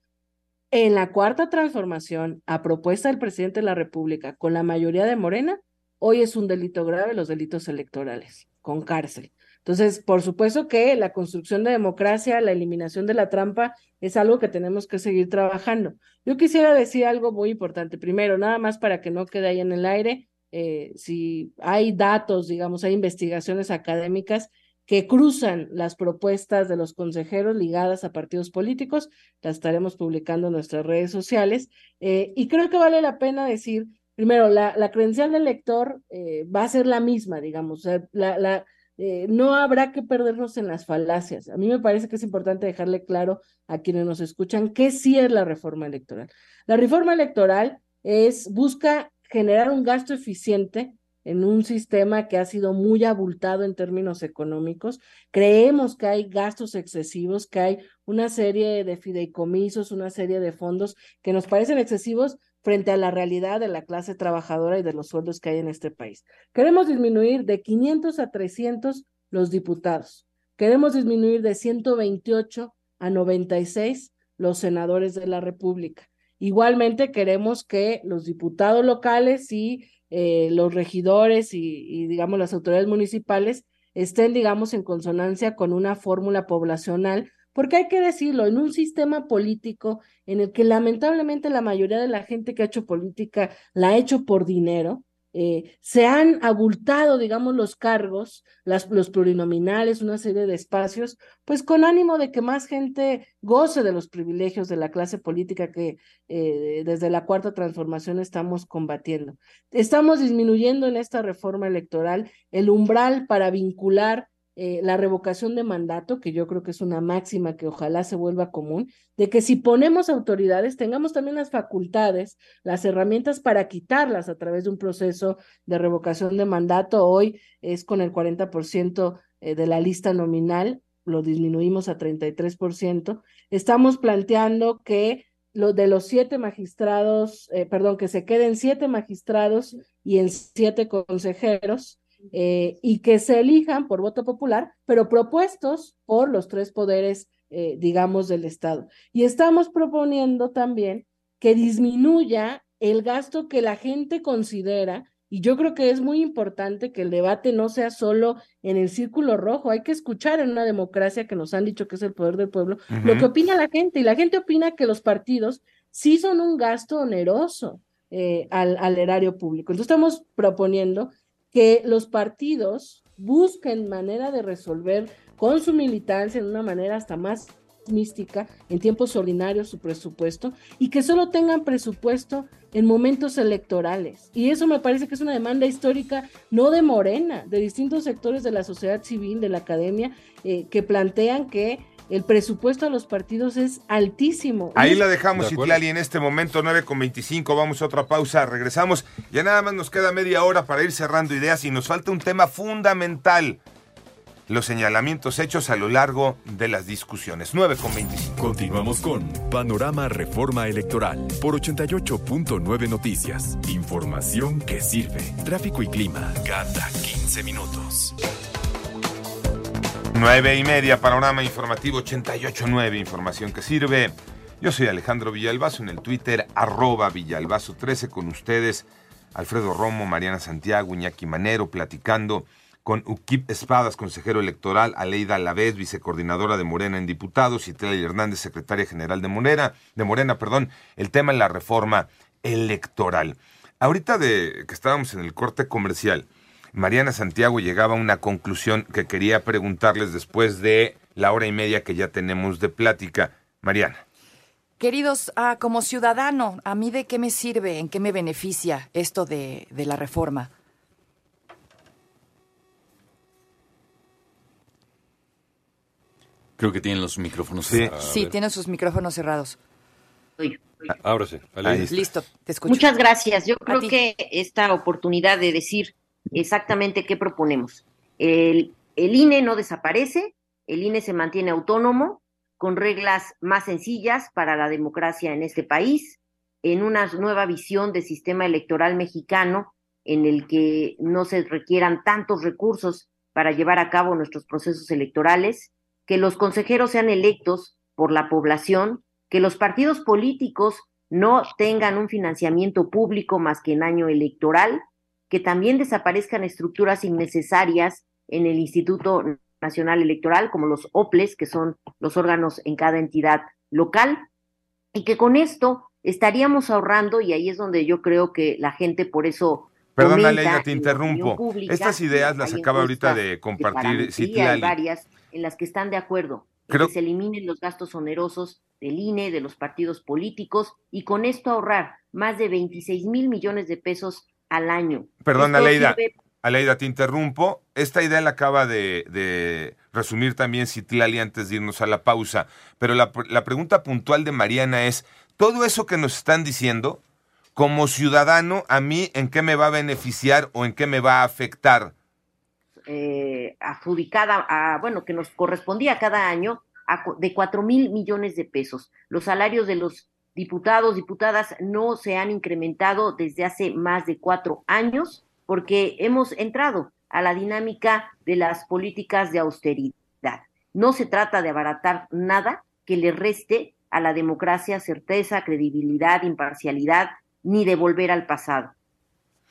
en la cuarta transformación, a propuesta del presidente de la República, con la mayoría de Morena, hoy es un delito grave los delitos electorales, con cárcel. Entonces, por supuesto que la construcción de democracia, la eliminación de la trampa, es algo que tenemos que seguir trabajando. Yo quisiera decir algo muy importante. Primero, nada más para que no quede ahí en el aire, eh, si hay datos, digamos, hay investigaciones académicas que cruzan las propuestas de los consejeros ligadas a partidos políticos, las estaremos publicando en nuestras redes sociales. Eh, y creo que vale la pena decir, primero, la, credencial del lector eh, va a ser la misma, digamos, la, la eh, no habrá que perdernos en las falacias. A mí me parece que es importante dejarle claro a quienes nos escuchan que sí es la reforma electoral. La reforma electoral es, busca generar un gasto eficiente en un sistema que ha sido muy abultado en términos económicos. Creemos que hay gastos excesivos, que hay una serie de fideicomisos, una serie de fondos que nos parecen excesivos frente a la realidad de la clase trabajadora y de los sueldos que hay en este país. Queremos disminuir de 500 a 300 los diputados. Queremos disminuir de 128 a 96 los senadores de la República. Igualmente queremos que los diputados locales y eh, los regidores y, y, digamos, las autoridades municipales estén, digamos, en consonancia con una fórmula poblacional porque hay que decirlo, en un sistema político en el que lamentablemente la mayoría de la gente que ha hecho política la ha hecho por dinero, eh, se han abultado, digamos, los cargos, los plurinominales, una serie de espacios, pues con ánimo de que más gente goce de los privilegios de la clase política que eh, desde la cuarta transformación estamos combatiendo. Estamos disminuyendo en esta reforma electoral el umbral para vincular eh, la revocación de mandato, que yo creo que es una máxima que ojalá se vuelva común, de que si ponemos autoridades, tengamos también las facultades, las herramientas para quitarlas a través de un proceso de revocación de mandato. Hoy es con el 40% eh, de la lista nominal, lo disminuimos a 33%. Estamos planteando que lo de los siete magistrados, eh, perdón, que se queden siete magistrados y en siete consejeros, eh, y que se elijan por voto popular, pero propuestos por los tres poderes, eh, digamos, del Estado. Y estamos proponiendo también que disminuya el gasto que la gente considera y yo creo que es muy importante que el debate no sea solo en el círculo rojo, hay que escuchar en una democracia que nos han dicho que es el poder del pueblo, lo que opina la gente. Y la gente opina que los partidos sí son un gasto oneroso eh, al, al, erario público. Entonces estamos proponiendo que los partidos busquen manera de resolver con su militancia de una manera hasta más mística en tiempos ordinarios su presupuesto y que solo tengan presupuesto en momentos electorales. Y eso me parece que es una demanda histórica no de Morena, de distintos sectores de la sociedad civil, de la academia, eh, que plantean que el presupuesto a los partidos es altísimo. Ahí la dejamos, Itlali, en este momento 9 con 25. Vamos a otra pausa, regresamos. Ya nada más nos queda media hora para ir cerrando ideas y nos falta un tema fundamental. Los señalamientos hechos a lo largo de las discusiones. 9 con 25. Continuamos con Panorama Reforma Electoral por 88.9 Noticias. Información que sirve. Tráfico y clima cada 15 minutos. 9 y media, panorama informativo 88.9, información que sirve. Yo soy Alejandro Villalbazo en el Twitter, arroba Villalbazo13, con ustedes, Alfredo Romo, Mariana Santiago, Iñaki Manero, platicando con Uquip Espadas, consejero electoral, Aleida Alavés, vicecoordinadora de Morena en diputados, y Tlali Hernández, secretaria general de Morena, de Morena, perdón, el tema es la reforma electoral. Ahorita de que estábamos en el corte comercial, Mariana Santiago llegaba a una conclusión que quería preguntarles después de la hora y media que ya tenemos de plática. Mariana. Queridos, ah, como ciudadano, ¿a mí de qué me sirve, en qué me beneficia esto de, de la reforma? Creo que tienen los micrófonos sí. cerrados. Sí, tienen sus micrófonos cerrados. Ahora sí. Listo, te escucho. Muchas gracias. Yo creo que esta oportunidad de decir exactamente qué proponemos. El, INE no desaparece, el INE se mantiene autónomo, con reglas más sencillas para la democracia en este país, en una nueva visión de sistema electoral mexicano en el que no se requieran tantos recursos para llevar a cabo nuestros procesos electorales, que los consejeros sean electos por la población, que los partidos políticos no tengan un financiamiento público más que en año electoral, que también desaparezcan estructuras innecesarias en el Instituto Nacional Electoral, como los OPLES, que son los órganos en cada entidad local, y que con esto estaríamos ahorrando, y ahí es donde yo creo que la gente por eso... Perdona, Leila, te interrumpo. Estas ideas las acaba ahorita de compartir Citlali. Hay varias en las que están de acuerdo. que se eliminen los gastos onerosos del INE, de los partidos políticos, y con esto ahorrar más de 26 mil millones de pesos al año. Perdona, Leida. Aleida, te interrumpo. Esta idea la acaba de, resumir también Citlali antes de irnos a la pausa. Pero la, la, pregunta puntual de Mariana es, todo eso que nos están diciendo, como ciudadano, a mí, ¿en qué me va a beneficiar o en qué me va a afectar? Eh, adjudicada, a, bueno, que nos correspondía cada año de cuatro mil millones de pesos. Los salarios de los diputados, diputadas no se han incrementado desde hace más de cuatro años porque hemos entrado a la dinámica de las políticas de austeridad. No se trata de abaratar nada que le reste a la democracia certeza, credibilidad, imparcialidad, ni de volver al pasado.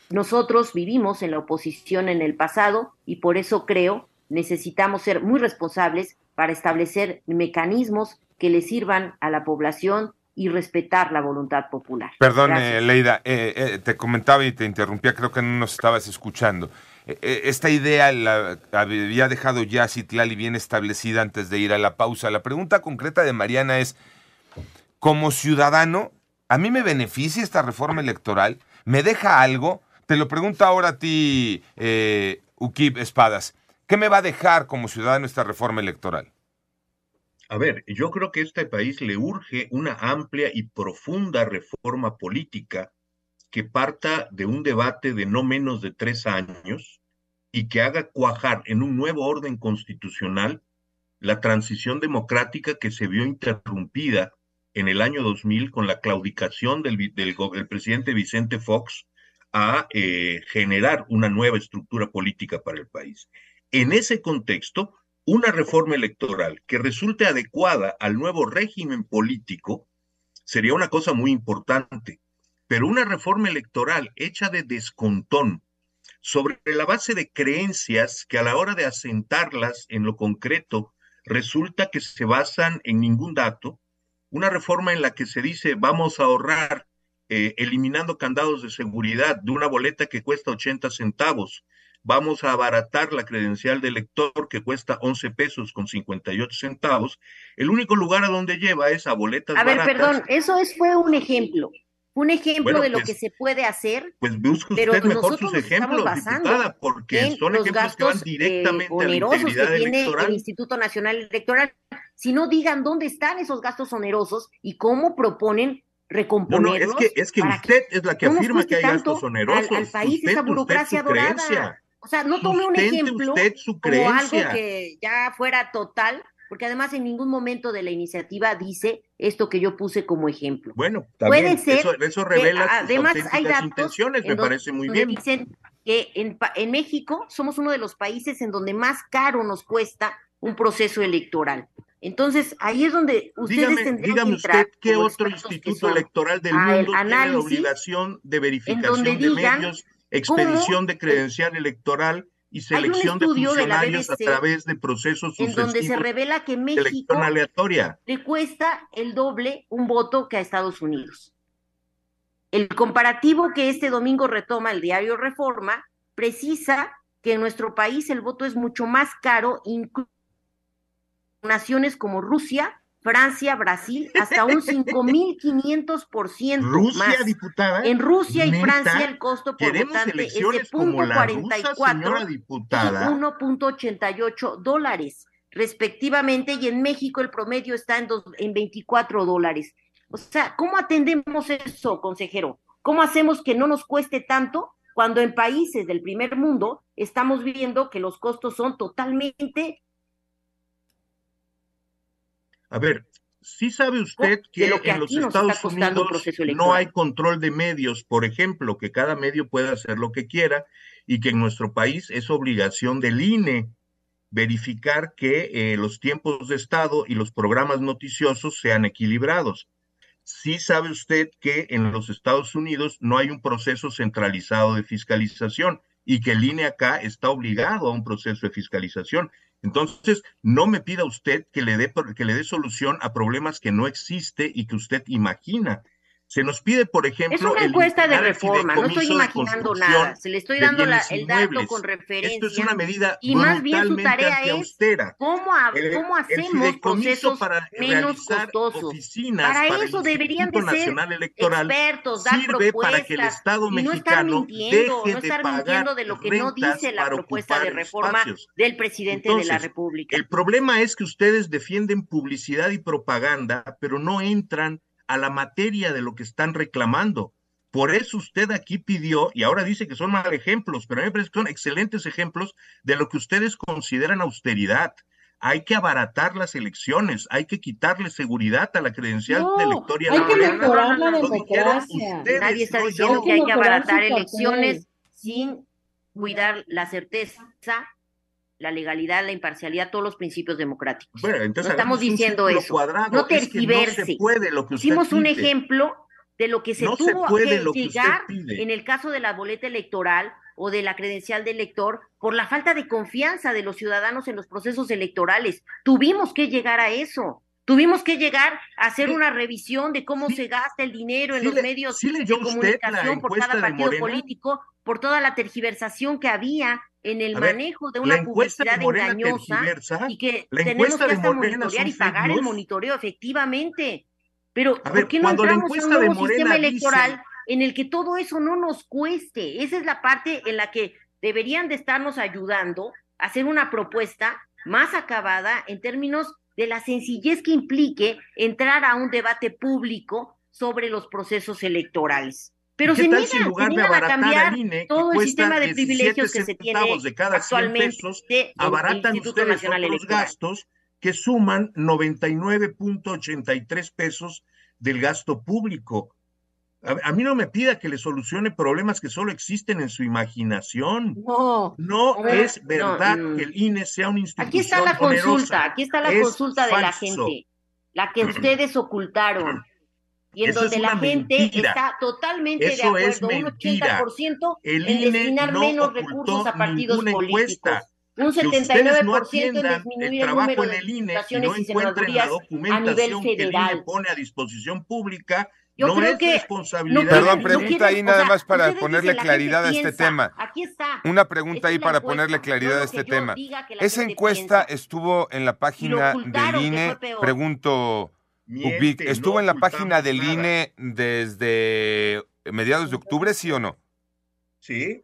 Nosotros vivimos en la oposición en el pasado y por eso creo necesitamos ser muy responsables para establecer mecanismos que le sirvan a la población y respetar la voluntad popular. Perdón, Leida, eh, eh, te comentaba y te interrumpía, creo que no nos estabas escuchando. Eh, esta idea la había dejado ya Citlali bien establecida antes de ir a la pausa. La pregunta concreta de Mariana es, como ciudadano, ¿a mí me beneficia esta reforma electoral? ¿Me deja algo? Te lo pregunto ahora a ti, Ukib Espadas. ¿Qué me va a dejar como ciudadano esta reforma electoral? A ver, yo creo que a este país le urge una amplia y profunda reforma política que parta de un debate de no menos de tres años y que haga cuajar en un nuevo orden constitucional la transición democrática que se vio interrumpida en el año 2000 con la claudicación del, presidente Vicente Fox a eh, generar una nueva estructura política para el país. En ese contexto, una reforma electoral que resulte adecuada al nuevo régimen político sería una cosa muy importante, pero una reforma electoral hecha de descontón sobre la base de creencias que a la hora de asentarlas en lo concreto resulta que se basan en ningún dato, una reforma en la que se dice vamos a ahorrar eh, eliminando candados de seguridad de una boleta que cuesta 80 centavos, vamos a abaratar la credencial del lector que cuesta 11 pesos con 58 centavos, el único lugar a donde lleva es a boletas A ver, perdón, eso es, fue un ejemplo. Un ejemplo de lo pues que se puede hacer. Pues busque usted mejor sus ejemplos, diputada, porque son ejemplos que van eh, directamente a la integridad que tiene el Instituto Nacional Electoral. Si no digan dónde están esos gastos onerosos y cómo proponen recomponerlos. No, no, es que, es que usted es la que afirma que hay gastos onerosos. Al, país esa burocracia dorada. O sea, no tome un ejemplo como algo que ya fuera total, porque además en ningún momento de la iniciativa dice esto que yo puse como ejemplo. Bueno, puede ser. Eso, revela además hay datos intenciones, me parece muy bien. Dicen que en, en México somos uno de los países en donde más caro nos cuesta un proceso electoral. Entonces, ahí es donde ustedes dígame, tendrían dígame que entrar, usted qué otro instituto electoral del mundo tiene la obligación de verificación de medios expedición de credencial electoral y selección de funcionarios a través de procesos en donde se revela que México aleatoria. le cuesta el doble un voto que a Estados Unidos. El comparativo que este domingo retoma el diario Reforma precisa que en nuestro país el voto es mucho más caro, incluso naciones como Rusia, Francia, Brasil, hasta un 5.500% Rusia, más. diputada. En Rusia y Francia el costo por votante es de 0.44 y 1.88 dólares, respectivamente, y en México el promedio está en, dos, en 24 dólares. O sea, ¿cómo atendemos eso, consejero? ¿Cómo hacemos que no nos cueste tanto cuando en países del primer mundo estamos viendo que los costos son totalmente a ver, sí sabe usted que, en los Estados Unidos no hay control de medios, por ejemplo, que cada medio puede hacer lo que quiera y que en nuestro país es obligación del INE verificar que eh, los tiempos de Estado y los programas noticiosos sean equilibrados. sí sabe usted que en los Estados Unidos no hay un proceso centralizado de fiscalización y que el INE acá está obligado a un proceso de fiscalización. Entonces, no me pida usted que le dé, que le dé solución a problemas que no existe y que usted imagina. Se nos pide, por ejemplo. Es una encuesta de reforma, no estoy imaginando nada. Se le estoy dando la, el dato con referencia. Esto es una medida y más bien su tarea es cómo, el, cómo hacemos procesos para menos costosos. Para, para eso deberían de ser Electoral expertos, dar sirve para que el Estado y no estar mintiendo, deje no estar de mintiendo de lo que no dice la propuesta de reforma espacios. del presidente Entonces, de la República. El problema es que ustedes defienden publicidad y propaganda, pero no entran a la materia de lo que están reclamando. Por eso usted aquí pidió, y ahora dice que son mal ejemplos, pero a mí me parece que son excelentes ejemplos de lo que ustedes consideran austeridad. Hay que abaratar las elecciones, hay que quitarle seguridad a la credencial No, de elector y a hay la que moneda. mejorar la Lo dijeron democracia. ustedes, Nadie está diciendo que hay que abaratar elecciones sin cuidar la certeza, la legalidad, la imparcialidad, todos los principios democráticos. Bueno, entonces no estamos diciendo eso. cuadrado. No Es que no se tergiverse. puede lo que usted Hicimos un pide. ejemplo de lo que se No tuvo que llegar en el caso de la boleta electoral o de la credencial de elector por la falta de confianza de los ciudadanos en los procesos electorales. Tuvimos que llegar a eso. Tuvimos que llegar a hacer Sí. una revisión de cómo Sí. se gasta el dinero en Sí los le- medios de comunicación por cada partido político, por toda la tergiversación que había en el A ver, manejo de una de publicidad engañosa y que La tenemos que hasta monitorear y pagar el monitoreo, efectivamente. Pero, A ¿por ver, qué no entramos a un nuevo sistema electoral dice- en el que todo eso no nos cueste? Esa es la parte en la que deberían de estarnos ayudando a hacer una propuesta más acabada en términos de la sencillez que implique entrar a un debate público sobre los procesos electorales. Pero ¿Qué se tal niegan, si en lugar se de a cambiar INE, todo el sistema de 17 privilegios que se tiene de cada 100 actualmente pesos, del abaratan ustedes Nacional otros Electoral. gastos que suman 99.83 pesos del gasto público. A, a mí no me pida que le solucione problemas que solo existen en su imaginación. No, No ver, es verdad no, mm. que el INE sea una institución Aquí está la onerosa. consulta, aquí está la Es consulta de la gente, la que ustedes ocultaron. Y en Eso donde la gente mentira. está totalmente de Eso es acuerdo, un mentira. 80% El en INE destinar no menos recursos a partidos políticos. encuesta. Un Que 79% ustedes no en el el trabajo número en de el INE y no encuentren la senadurías a nivel documentación que el INE pone a disposición pública, Yo no creo es que responsabilidad. no Perdón, pregunta quieren- ahí o nada sea, más para ponerle claridad a este piensa. tema. Aquí está. Una pregunta ahí para encuesta, ponerle no claridad a este tema. Esa encuesta piensa. estuvo en la página del INE. peor. Pregunto, Miente, Ubic, ¿estuvo no en la página del nada. INE desde mediados de octubre, sí o no? Sí.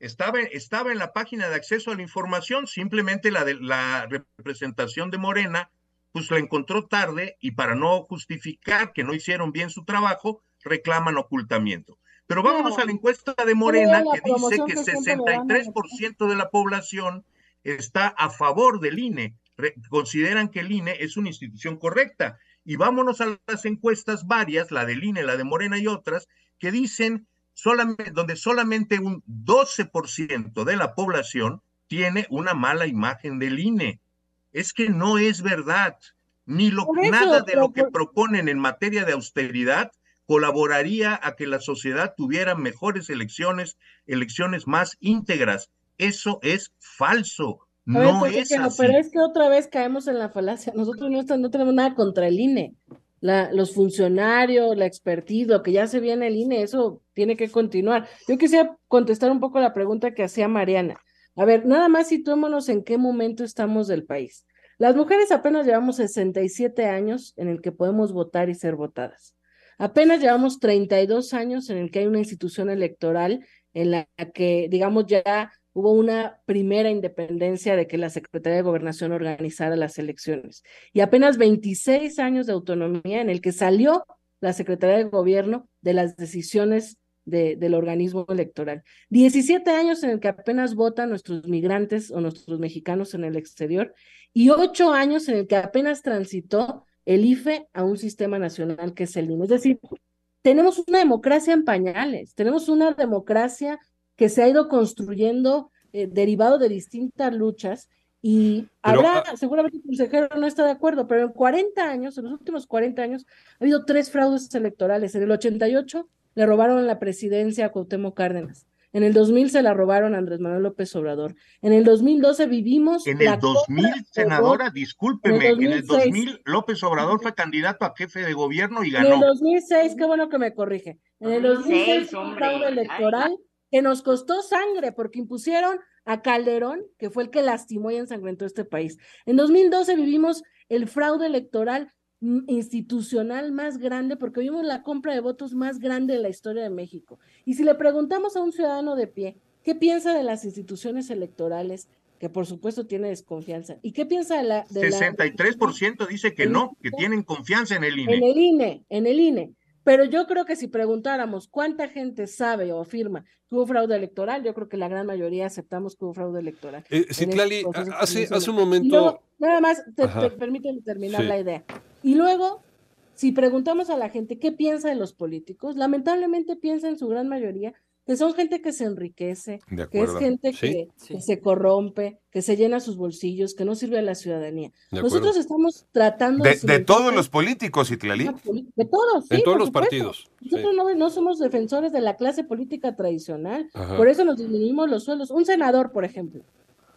Estaba, estaba en la página de acceso a la información, simplemente la de la representación de Morena, pues la encontró tarde y para no justificar que no hicieron bien su trabajo, reclaman ocultamiento. Pero vámonos No. a la encuesta de Morena que dice que que siempre le dan a los- 63% de la población está a favor del INE, Re- consideran que el INE es una institución correcta. Y vámonos a las encuestas varias, la del INE, la de Morena y otras, que dicen solamente, donde solamente un 12% de la población tiene una mala imagen del INE. Es que no es verdad. Ni lo, eso, nada de pero lo que proponen en materia de austeridad colaboraría a que la sociedad tuviera mejores elecciones, elecciones más íntegras. Eso es falso. Ver, No pues, es que no, así. pero es que otra vez caemos en la falacia. Nosotros no, tenemos nada contra el INE. La, los funcionarios, la expertise, lo que ya se viene el INE, eso tiene que continuar. Yo quisiera contestar un poco la pregunta que hacía Mariana. A ver, nada más situémonos en qué momento estamos del país. Las mujeres apenas llevamos 67 años en el que podemos votar y ser votadas. Apenas llevamos 32 años en el que hay una institución electoral en la que, digamos, ya hubo una primera independencia de que la Secretaría de Gobernación organizara las elecciones. Y apenas 26 años de autonomía en el que salió la Secretaría de Gobierno de las decisiones de, del organismo electoral. 17 años en el que apenas votan nuestros migrantes o nuestros mexicanos en el exterior y 8 años en el que apenas transitó el IFE a un sistema nacional que es el INE. Es decir, tenemos una democracia en pañales, tenemos una democracia que se ha ido construyendo eh, derivado de distintas luchas Y Pero, habrá, ah- seguramente el consejero no está de acuerdo, pero en 40 años, en los últimos 40 años, ha habido tres fraudes electorales. En el 88 le robaron la presidencia a Cuauhtémoc Cárdenas. En el 2000 se la robaron a Andrés Manuel López Obrador. En el 2012 vivimos En la el 2000, compra de senadora, discúlpeme, En el en el 2006. 2000 López Obrador fue candidato a jefe de gobierno y En el ganó. 2006, qué bueno que me corrige. En el 2006 2006, fue un fraude electoral que nos costó sangre porque impusieron a Calderón, que fue el que lastimó y ensangrentó este país. En 2012 vivimos el fraude electoral institucional más grande porque vimos la compra de votos más grande de la historia de México. Y si le preguntamos a un ciudadano de pie, ¿qué piensa de las instituciones electorales? Que por supuesto tiene desconfianza. ¿Y qué piensa de la... De la 63% dice que no, que tienen confianza en el en INE. el INE, en el INE. Pero yo creo que si preguntáramos cuánta gente sabe o afirma que hubo fraude electoral, yo creo que la gran mayoría aceptamos que hubo fraude electoral. Eh, en Citlali, este hace, hace un momento... luego, nada más, te, te- permíteme terminar Sí. la idea. Y luego, si preguntamos a la gente qué piensa de los políticos, lamentablemente piensa en su gran mayoría que son gente que se enriquece, De que es gente Sí. que, que se corrompe, que se llena sus bolsillos, que no sirve a la ciudadanía. De Nosotros estamos tratando De, de todos los políticos, Itlali. De todos, sí, todos los supuesto. partidos. sí. Nosotros no, no somos defensores de la clase política tradicional, Ajá. por eso nos disminuimos los sueldos. Un senador, por ejemplo,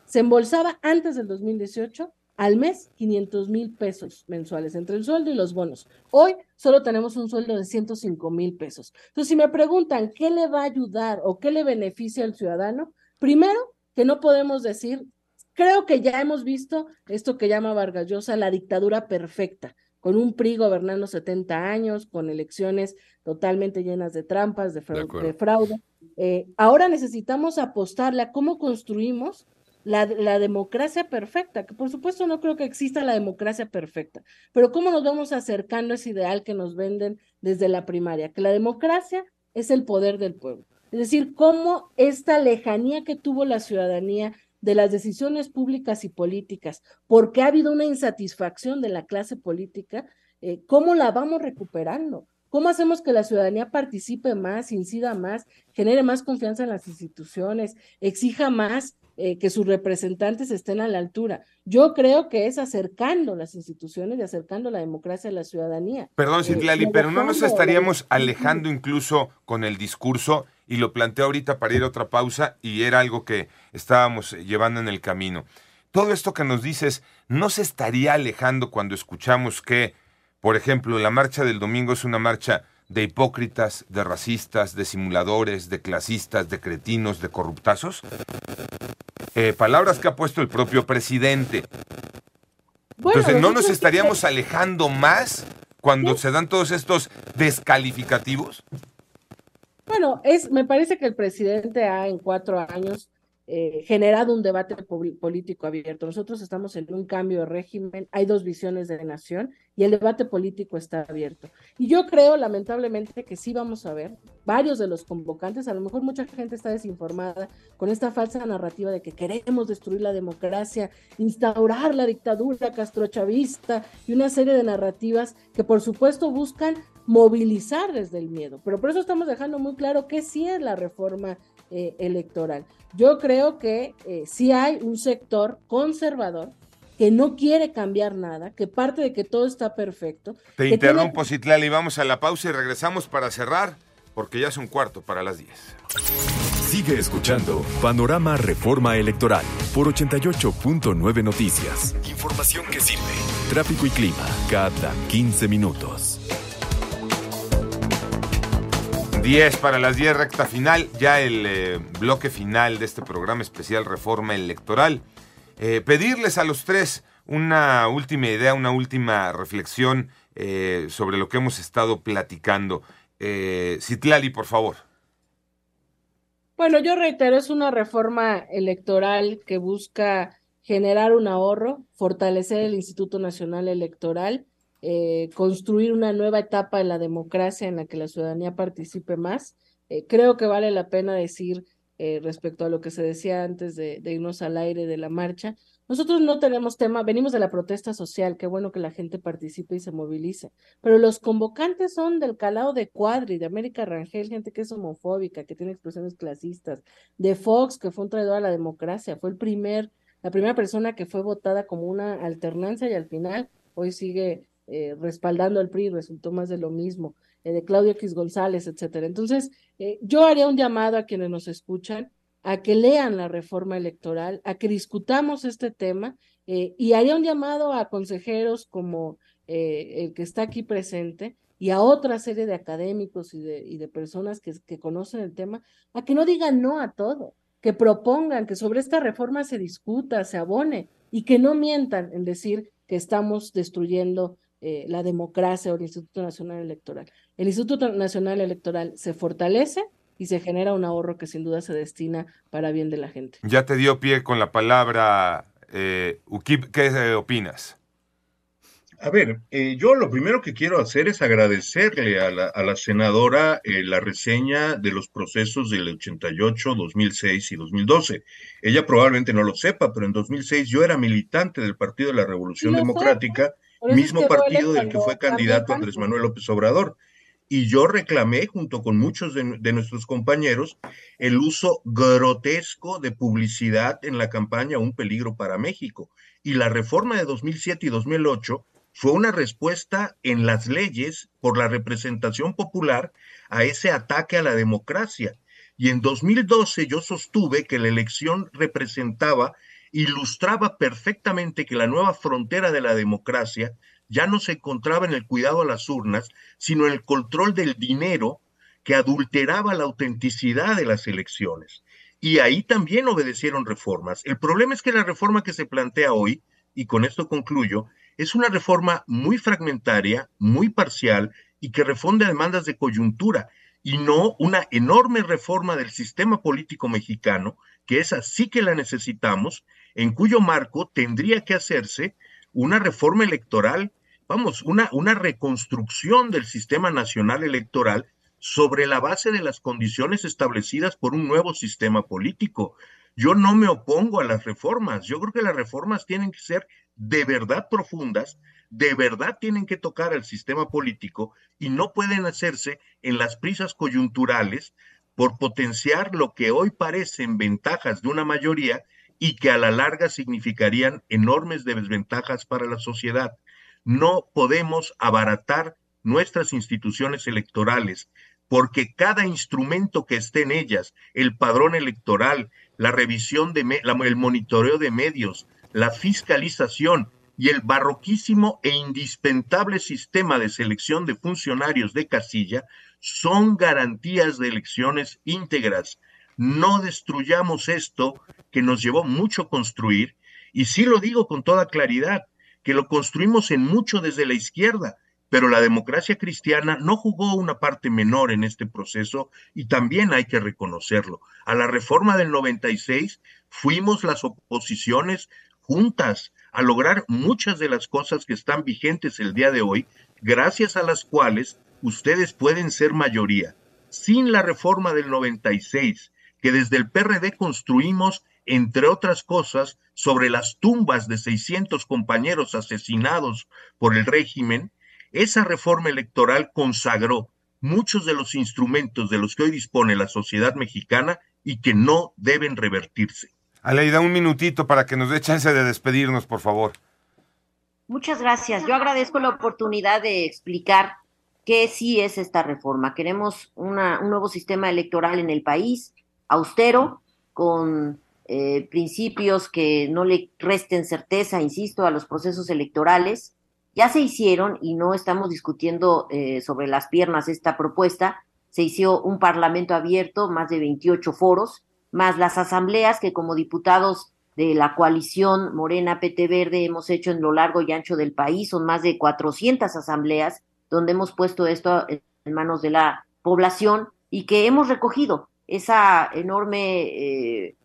se embolsaba antes del 2018 al mes 500 mil pesos mensuales entre el sueldo y los bonos. Hoy solo tenemos un sueldo de 105 mil pesos. Entonces, si me preguntan qué le va a ayudar o qué le beneficia al ciudadano, primero que no podemos decir, creo que ya hemos visto esto que llama Vargas Llosa la dictadura perfecta con un PRI gobernando 70 años, con elecciones totalmente llenas de trampas, de, fraude. Eh, ahora necesitamos apostarle a cómo construimos la, democracia perfecta, que por supuesto no creo que exista la democracia perfecta, pero cómo nos vamos acercando a ese ideal que nos venden desde la primaria, que la democracia es el poder del pueblo. Es decir, cómo esta lejanía que tuvo la ciudadanía de las decisiones públicas y políticas, porque ha habido una insatisfacción de la clase política, eh, ¿cómo la vamos recuperando? ¿Cómo hacemos que la ciudadanía participe más, incida más, genere más confianza en las instituciones, exija más eh, que sus representantes estén a la altura? Yo creo que es acercando las instituciones y acercando la democracia a la ciudadanía. Perdón, Eh, Citlali, pero no nos estaríamos discusión. alejando incluso con el discurso, y lo planteo ahorita para ir a otra pausa, y era algo que estábamos eh, llevando en el camino. Todo esto que nos dices, ¿no se estaría alejando cuando escuchamos que, por ejemplo, la marcha del domingo es una marcha de hipócritas, de racistas, de simuladores, de clasistas, de cretinos, de corruptazos? Eh, palabras que ha puesto el propio presidente. Bueno, Entonces, ¿no nos estaríamos alejando más cuando se dan todos estos descalificativos? Bueno, es, me parece que el presidente ha en cuatro años eh, generado un debate político abierto. Nosotros estamos en un cambio de régimen, hay dos visiones de nación y el debate político está abierto. Y yo creo, lamentablemente, que sí vamos a ver varios de los convocantes, a lo mejor mucha gente está desinformada con esta falsa narrativa de que queremos destruir la democracia, instaurar la dictadura castrochavista y una serie de narrativas que por supuesto buscan movilizar desde el miedo. Pero por eso estamos dejando muy claro que sí es la reforma eh, electoral. Yo creo que eh, sí hay un sector conservador que no quiere cambiar nada, que parte de que todo está perfecto. Te interrumpo, Citlali, vamos a la pausa y regresamos para cerrar, porque ya es un cuarto para las 10. Sigue escuchando Panorama Reforma Electoral por 88.9 Noticias. Información que sirve. Tráfico y clima cada 15 minutos. 10 para las 10, recta final, ya el eh, bloque final de este programa especial Reforma Electoral. Eh, pedirles a los tres una última idea, una última reflexión eh, sobre lo que hemos estado platicando. Citlali, por favor. Bueno, yo reitero, es una reforma electoral que busca generar un ahorro, fortalecer el Instituto Nacional Electoral, eh, construir una nueva etapa en la democracia en la que la ciudadanía participe más. Eh, creo que vale la pena decir eh, respecto a lo que se decía antes de, de irnos al aire de la marcha. Nosotros no tenemos tema, venimos de la protesta social, qué bueno que la gente participe y se movilice, pero los convocantes son del calado de Cuadri, de América Rangel, gente que es homofóbica, que tiene expresiones clasistas, de Fox, que fue un traidor a la democracia, fue el primer, la primera persona que fue votada como una alternancia y al final hoy sigue eh, respaldando al PRI, resultó más de lo mismo, eh, de Claudio X González, etcétera. Entonces, eh, yo haría un llamado a quienes nos escuchan a que lean la reforma electoral, a que discutamos este tema y haría un llamado a consejeros como el que está aquí presente y a otra serie de académicos y de, personas que conocen el tema, a que no digan no a todo, que propongan que sobre esta reforma se discuta, se abone y que no mientan en decir que estamos destruyendo eh, la democracia o el Instituto Nacional Electoral. El Instituto Nacional Electoral se fortalece y se genera un ahorro que sin duda se destina para bien de la gente. Ya te dio pie con la palabra, eh, Ukip, ¿qué eh, opinas? A ver, eh, yo lo primero que quiero hacer es agradecerle a la, a la senadora la reseña de los procesos del 88, 2006 y 2012. Ella probablemente no lo sepa, pero en 2006 yo era militante del Partido de la Revolución Democrática mismo partido del que fue candidato Andrés Manuel López Obrador. Y yo reclamé, junto con muchos de, nuestros compañeros, el uso grotesco de publicidad en la campaña Un peligro para México. Y la reforma de 2007 y 2008 fue una respuesta en las leyes por la representación popular a ese ataque a la democracia. Y en 2012 yo sostuve que la elección representaba ilustraba perfectamente que la nueva frontera de la democracia ya no se encontraba en el cuidado a las urnas, sino en el control del dinero que adulteraba la autenticidad de las elecciones. Y ahí también obedecieron reformas. El problema es que la reforma que se plantea hoy, y con esto concluyo, es una reforma muy fragmentaria, muy parcial y que responde a demandas de coyuntura y no una enorme reforma del sistema político mexicano, que es así que la necesitamos en cuyo marco tendría que hacerse una reforma electoral, vamos, una, una reconstrucción del sistema nacional electoral sobre la base de las condiciones establecidas por un nuevo sistema político. Yo no me opongo a las reformas, yo creo que las reformas tienen que ser de verdad profundas, de verdad tienen que tocar al sistema político y no pueden hacerse en las prisas coyunturales por potenciar lo que hoy parecen ventajas de una mayoría y que a la larga significarían enormes desventajas para la sociedad. No podemos abaratar nuestras instituciones electorales porque cada instrumento que esté en ellas, el padrón electoral, la revisión de el monitoreo de medios, la fiscalización y el barroquísimo e indispensable sistema de selección de funcionarios de casilla son garantías de elecciones íntegras, no destruyamos esto que nos llevó mucho construir, y sí lo digo con toda claridad, que lo construimos en mucho desde la izquierda, pero la democracia cristiana no jugó una parte menor en este proceso y también hay que reconocerlo. A la reforma del 96 fuimos las oposiciones juntas a lograr muchas de las cosas que están vigentes el día de hoy, gracias a las cuales ustedes pueden ser mayoría. Sin la reforma del 96, que desde el PRD construimos, entre otras cosas, sobre las tumbas de 600 compañeros asesinados por el régimen, esa reforma electoral consagró muchos de los instrumentos de los que hoy dispone la sociedad mexicana y que no deben revertirse. Aleida, un minutito para que nos dé chance de despedirnos, por favor. Muchas gracias. Yo agradezco la oportunidad de explicar qué sí es esta reforma. Queremos una, un nuevo sistema electoral en el país, austero, con eh, principios que no le resten certeza, insisto, a los procesos electorales. Ya se hicieron, y no estamos discutiendo eh, sobre las piernas esta propuesta, se hizo un parlamento abierto, más de 28 foros, más las asambleas que como diputados de la coalición Morena PT Verde hemos hecho en lo largo y ancho del país, son más de 400 asambleas donde hemos puesto esto en manos de la población y que hemos recogido esa enorme eh,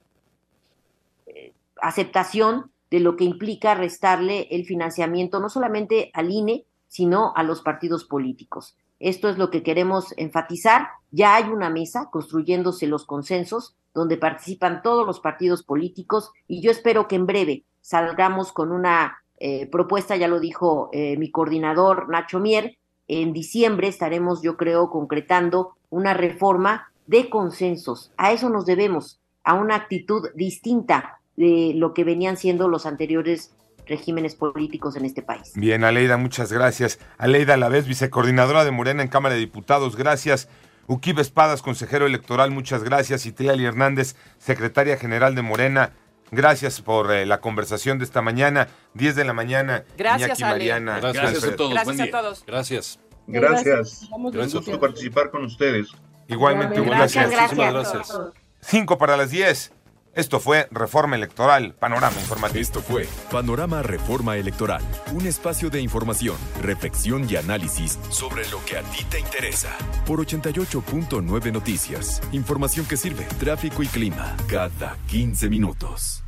eh, aceptación de lo que implica restarle el financiamiento no solamente al INE, sino a los partidos políticos. Esto es lo que queremos enfatizar. Ya hay una mesa construyéndose los consensos donde participan todos los partidos políticos y yo espero que en breve salgamos con una eh, propuesta, ya lo dijo mi coordinador Nacho Mier, en diciembre estaremos, yo creo, concretando una reforma de consensos. A eso nos debemos, a una actitud distinta de lo que venían siendo los anteriores regímenes políticos en este país. Bien, Aleida, muchas gracias. Aleida la vez vicecoordinadora de Morena en Cámara de Diputados, gracias. Uquib Espadas, consejero electoral, muchas gracias. Y Tliali Hernández, secretaria general de Morena, gracias por eh, la conversación de esta mañana, 10 de la mañana. Gracias, Iñaki, Ale. Mariana. Gracias. Gracias a todos. Gracias Buen a todos. Gracias. Gracias. Gracias. Un gusto participar con ustedes. Igualmente, Gracias, gracias. Muchísimas gracias. gracias. 5 para las 10. Esto fue Reforma Electoral, Panorama Informativo. Esto fue Panorama Reforma Electoral, un espacio de información, reflexión y análisis sobre lo que a ti te interesa. Por 88.9 Noticias, información que sirve, tráfico y clima, cada 15 minutos.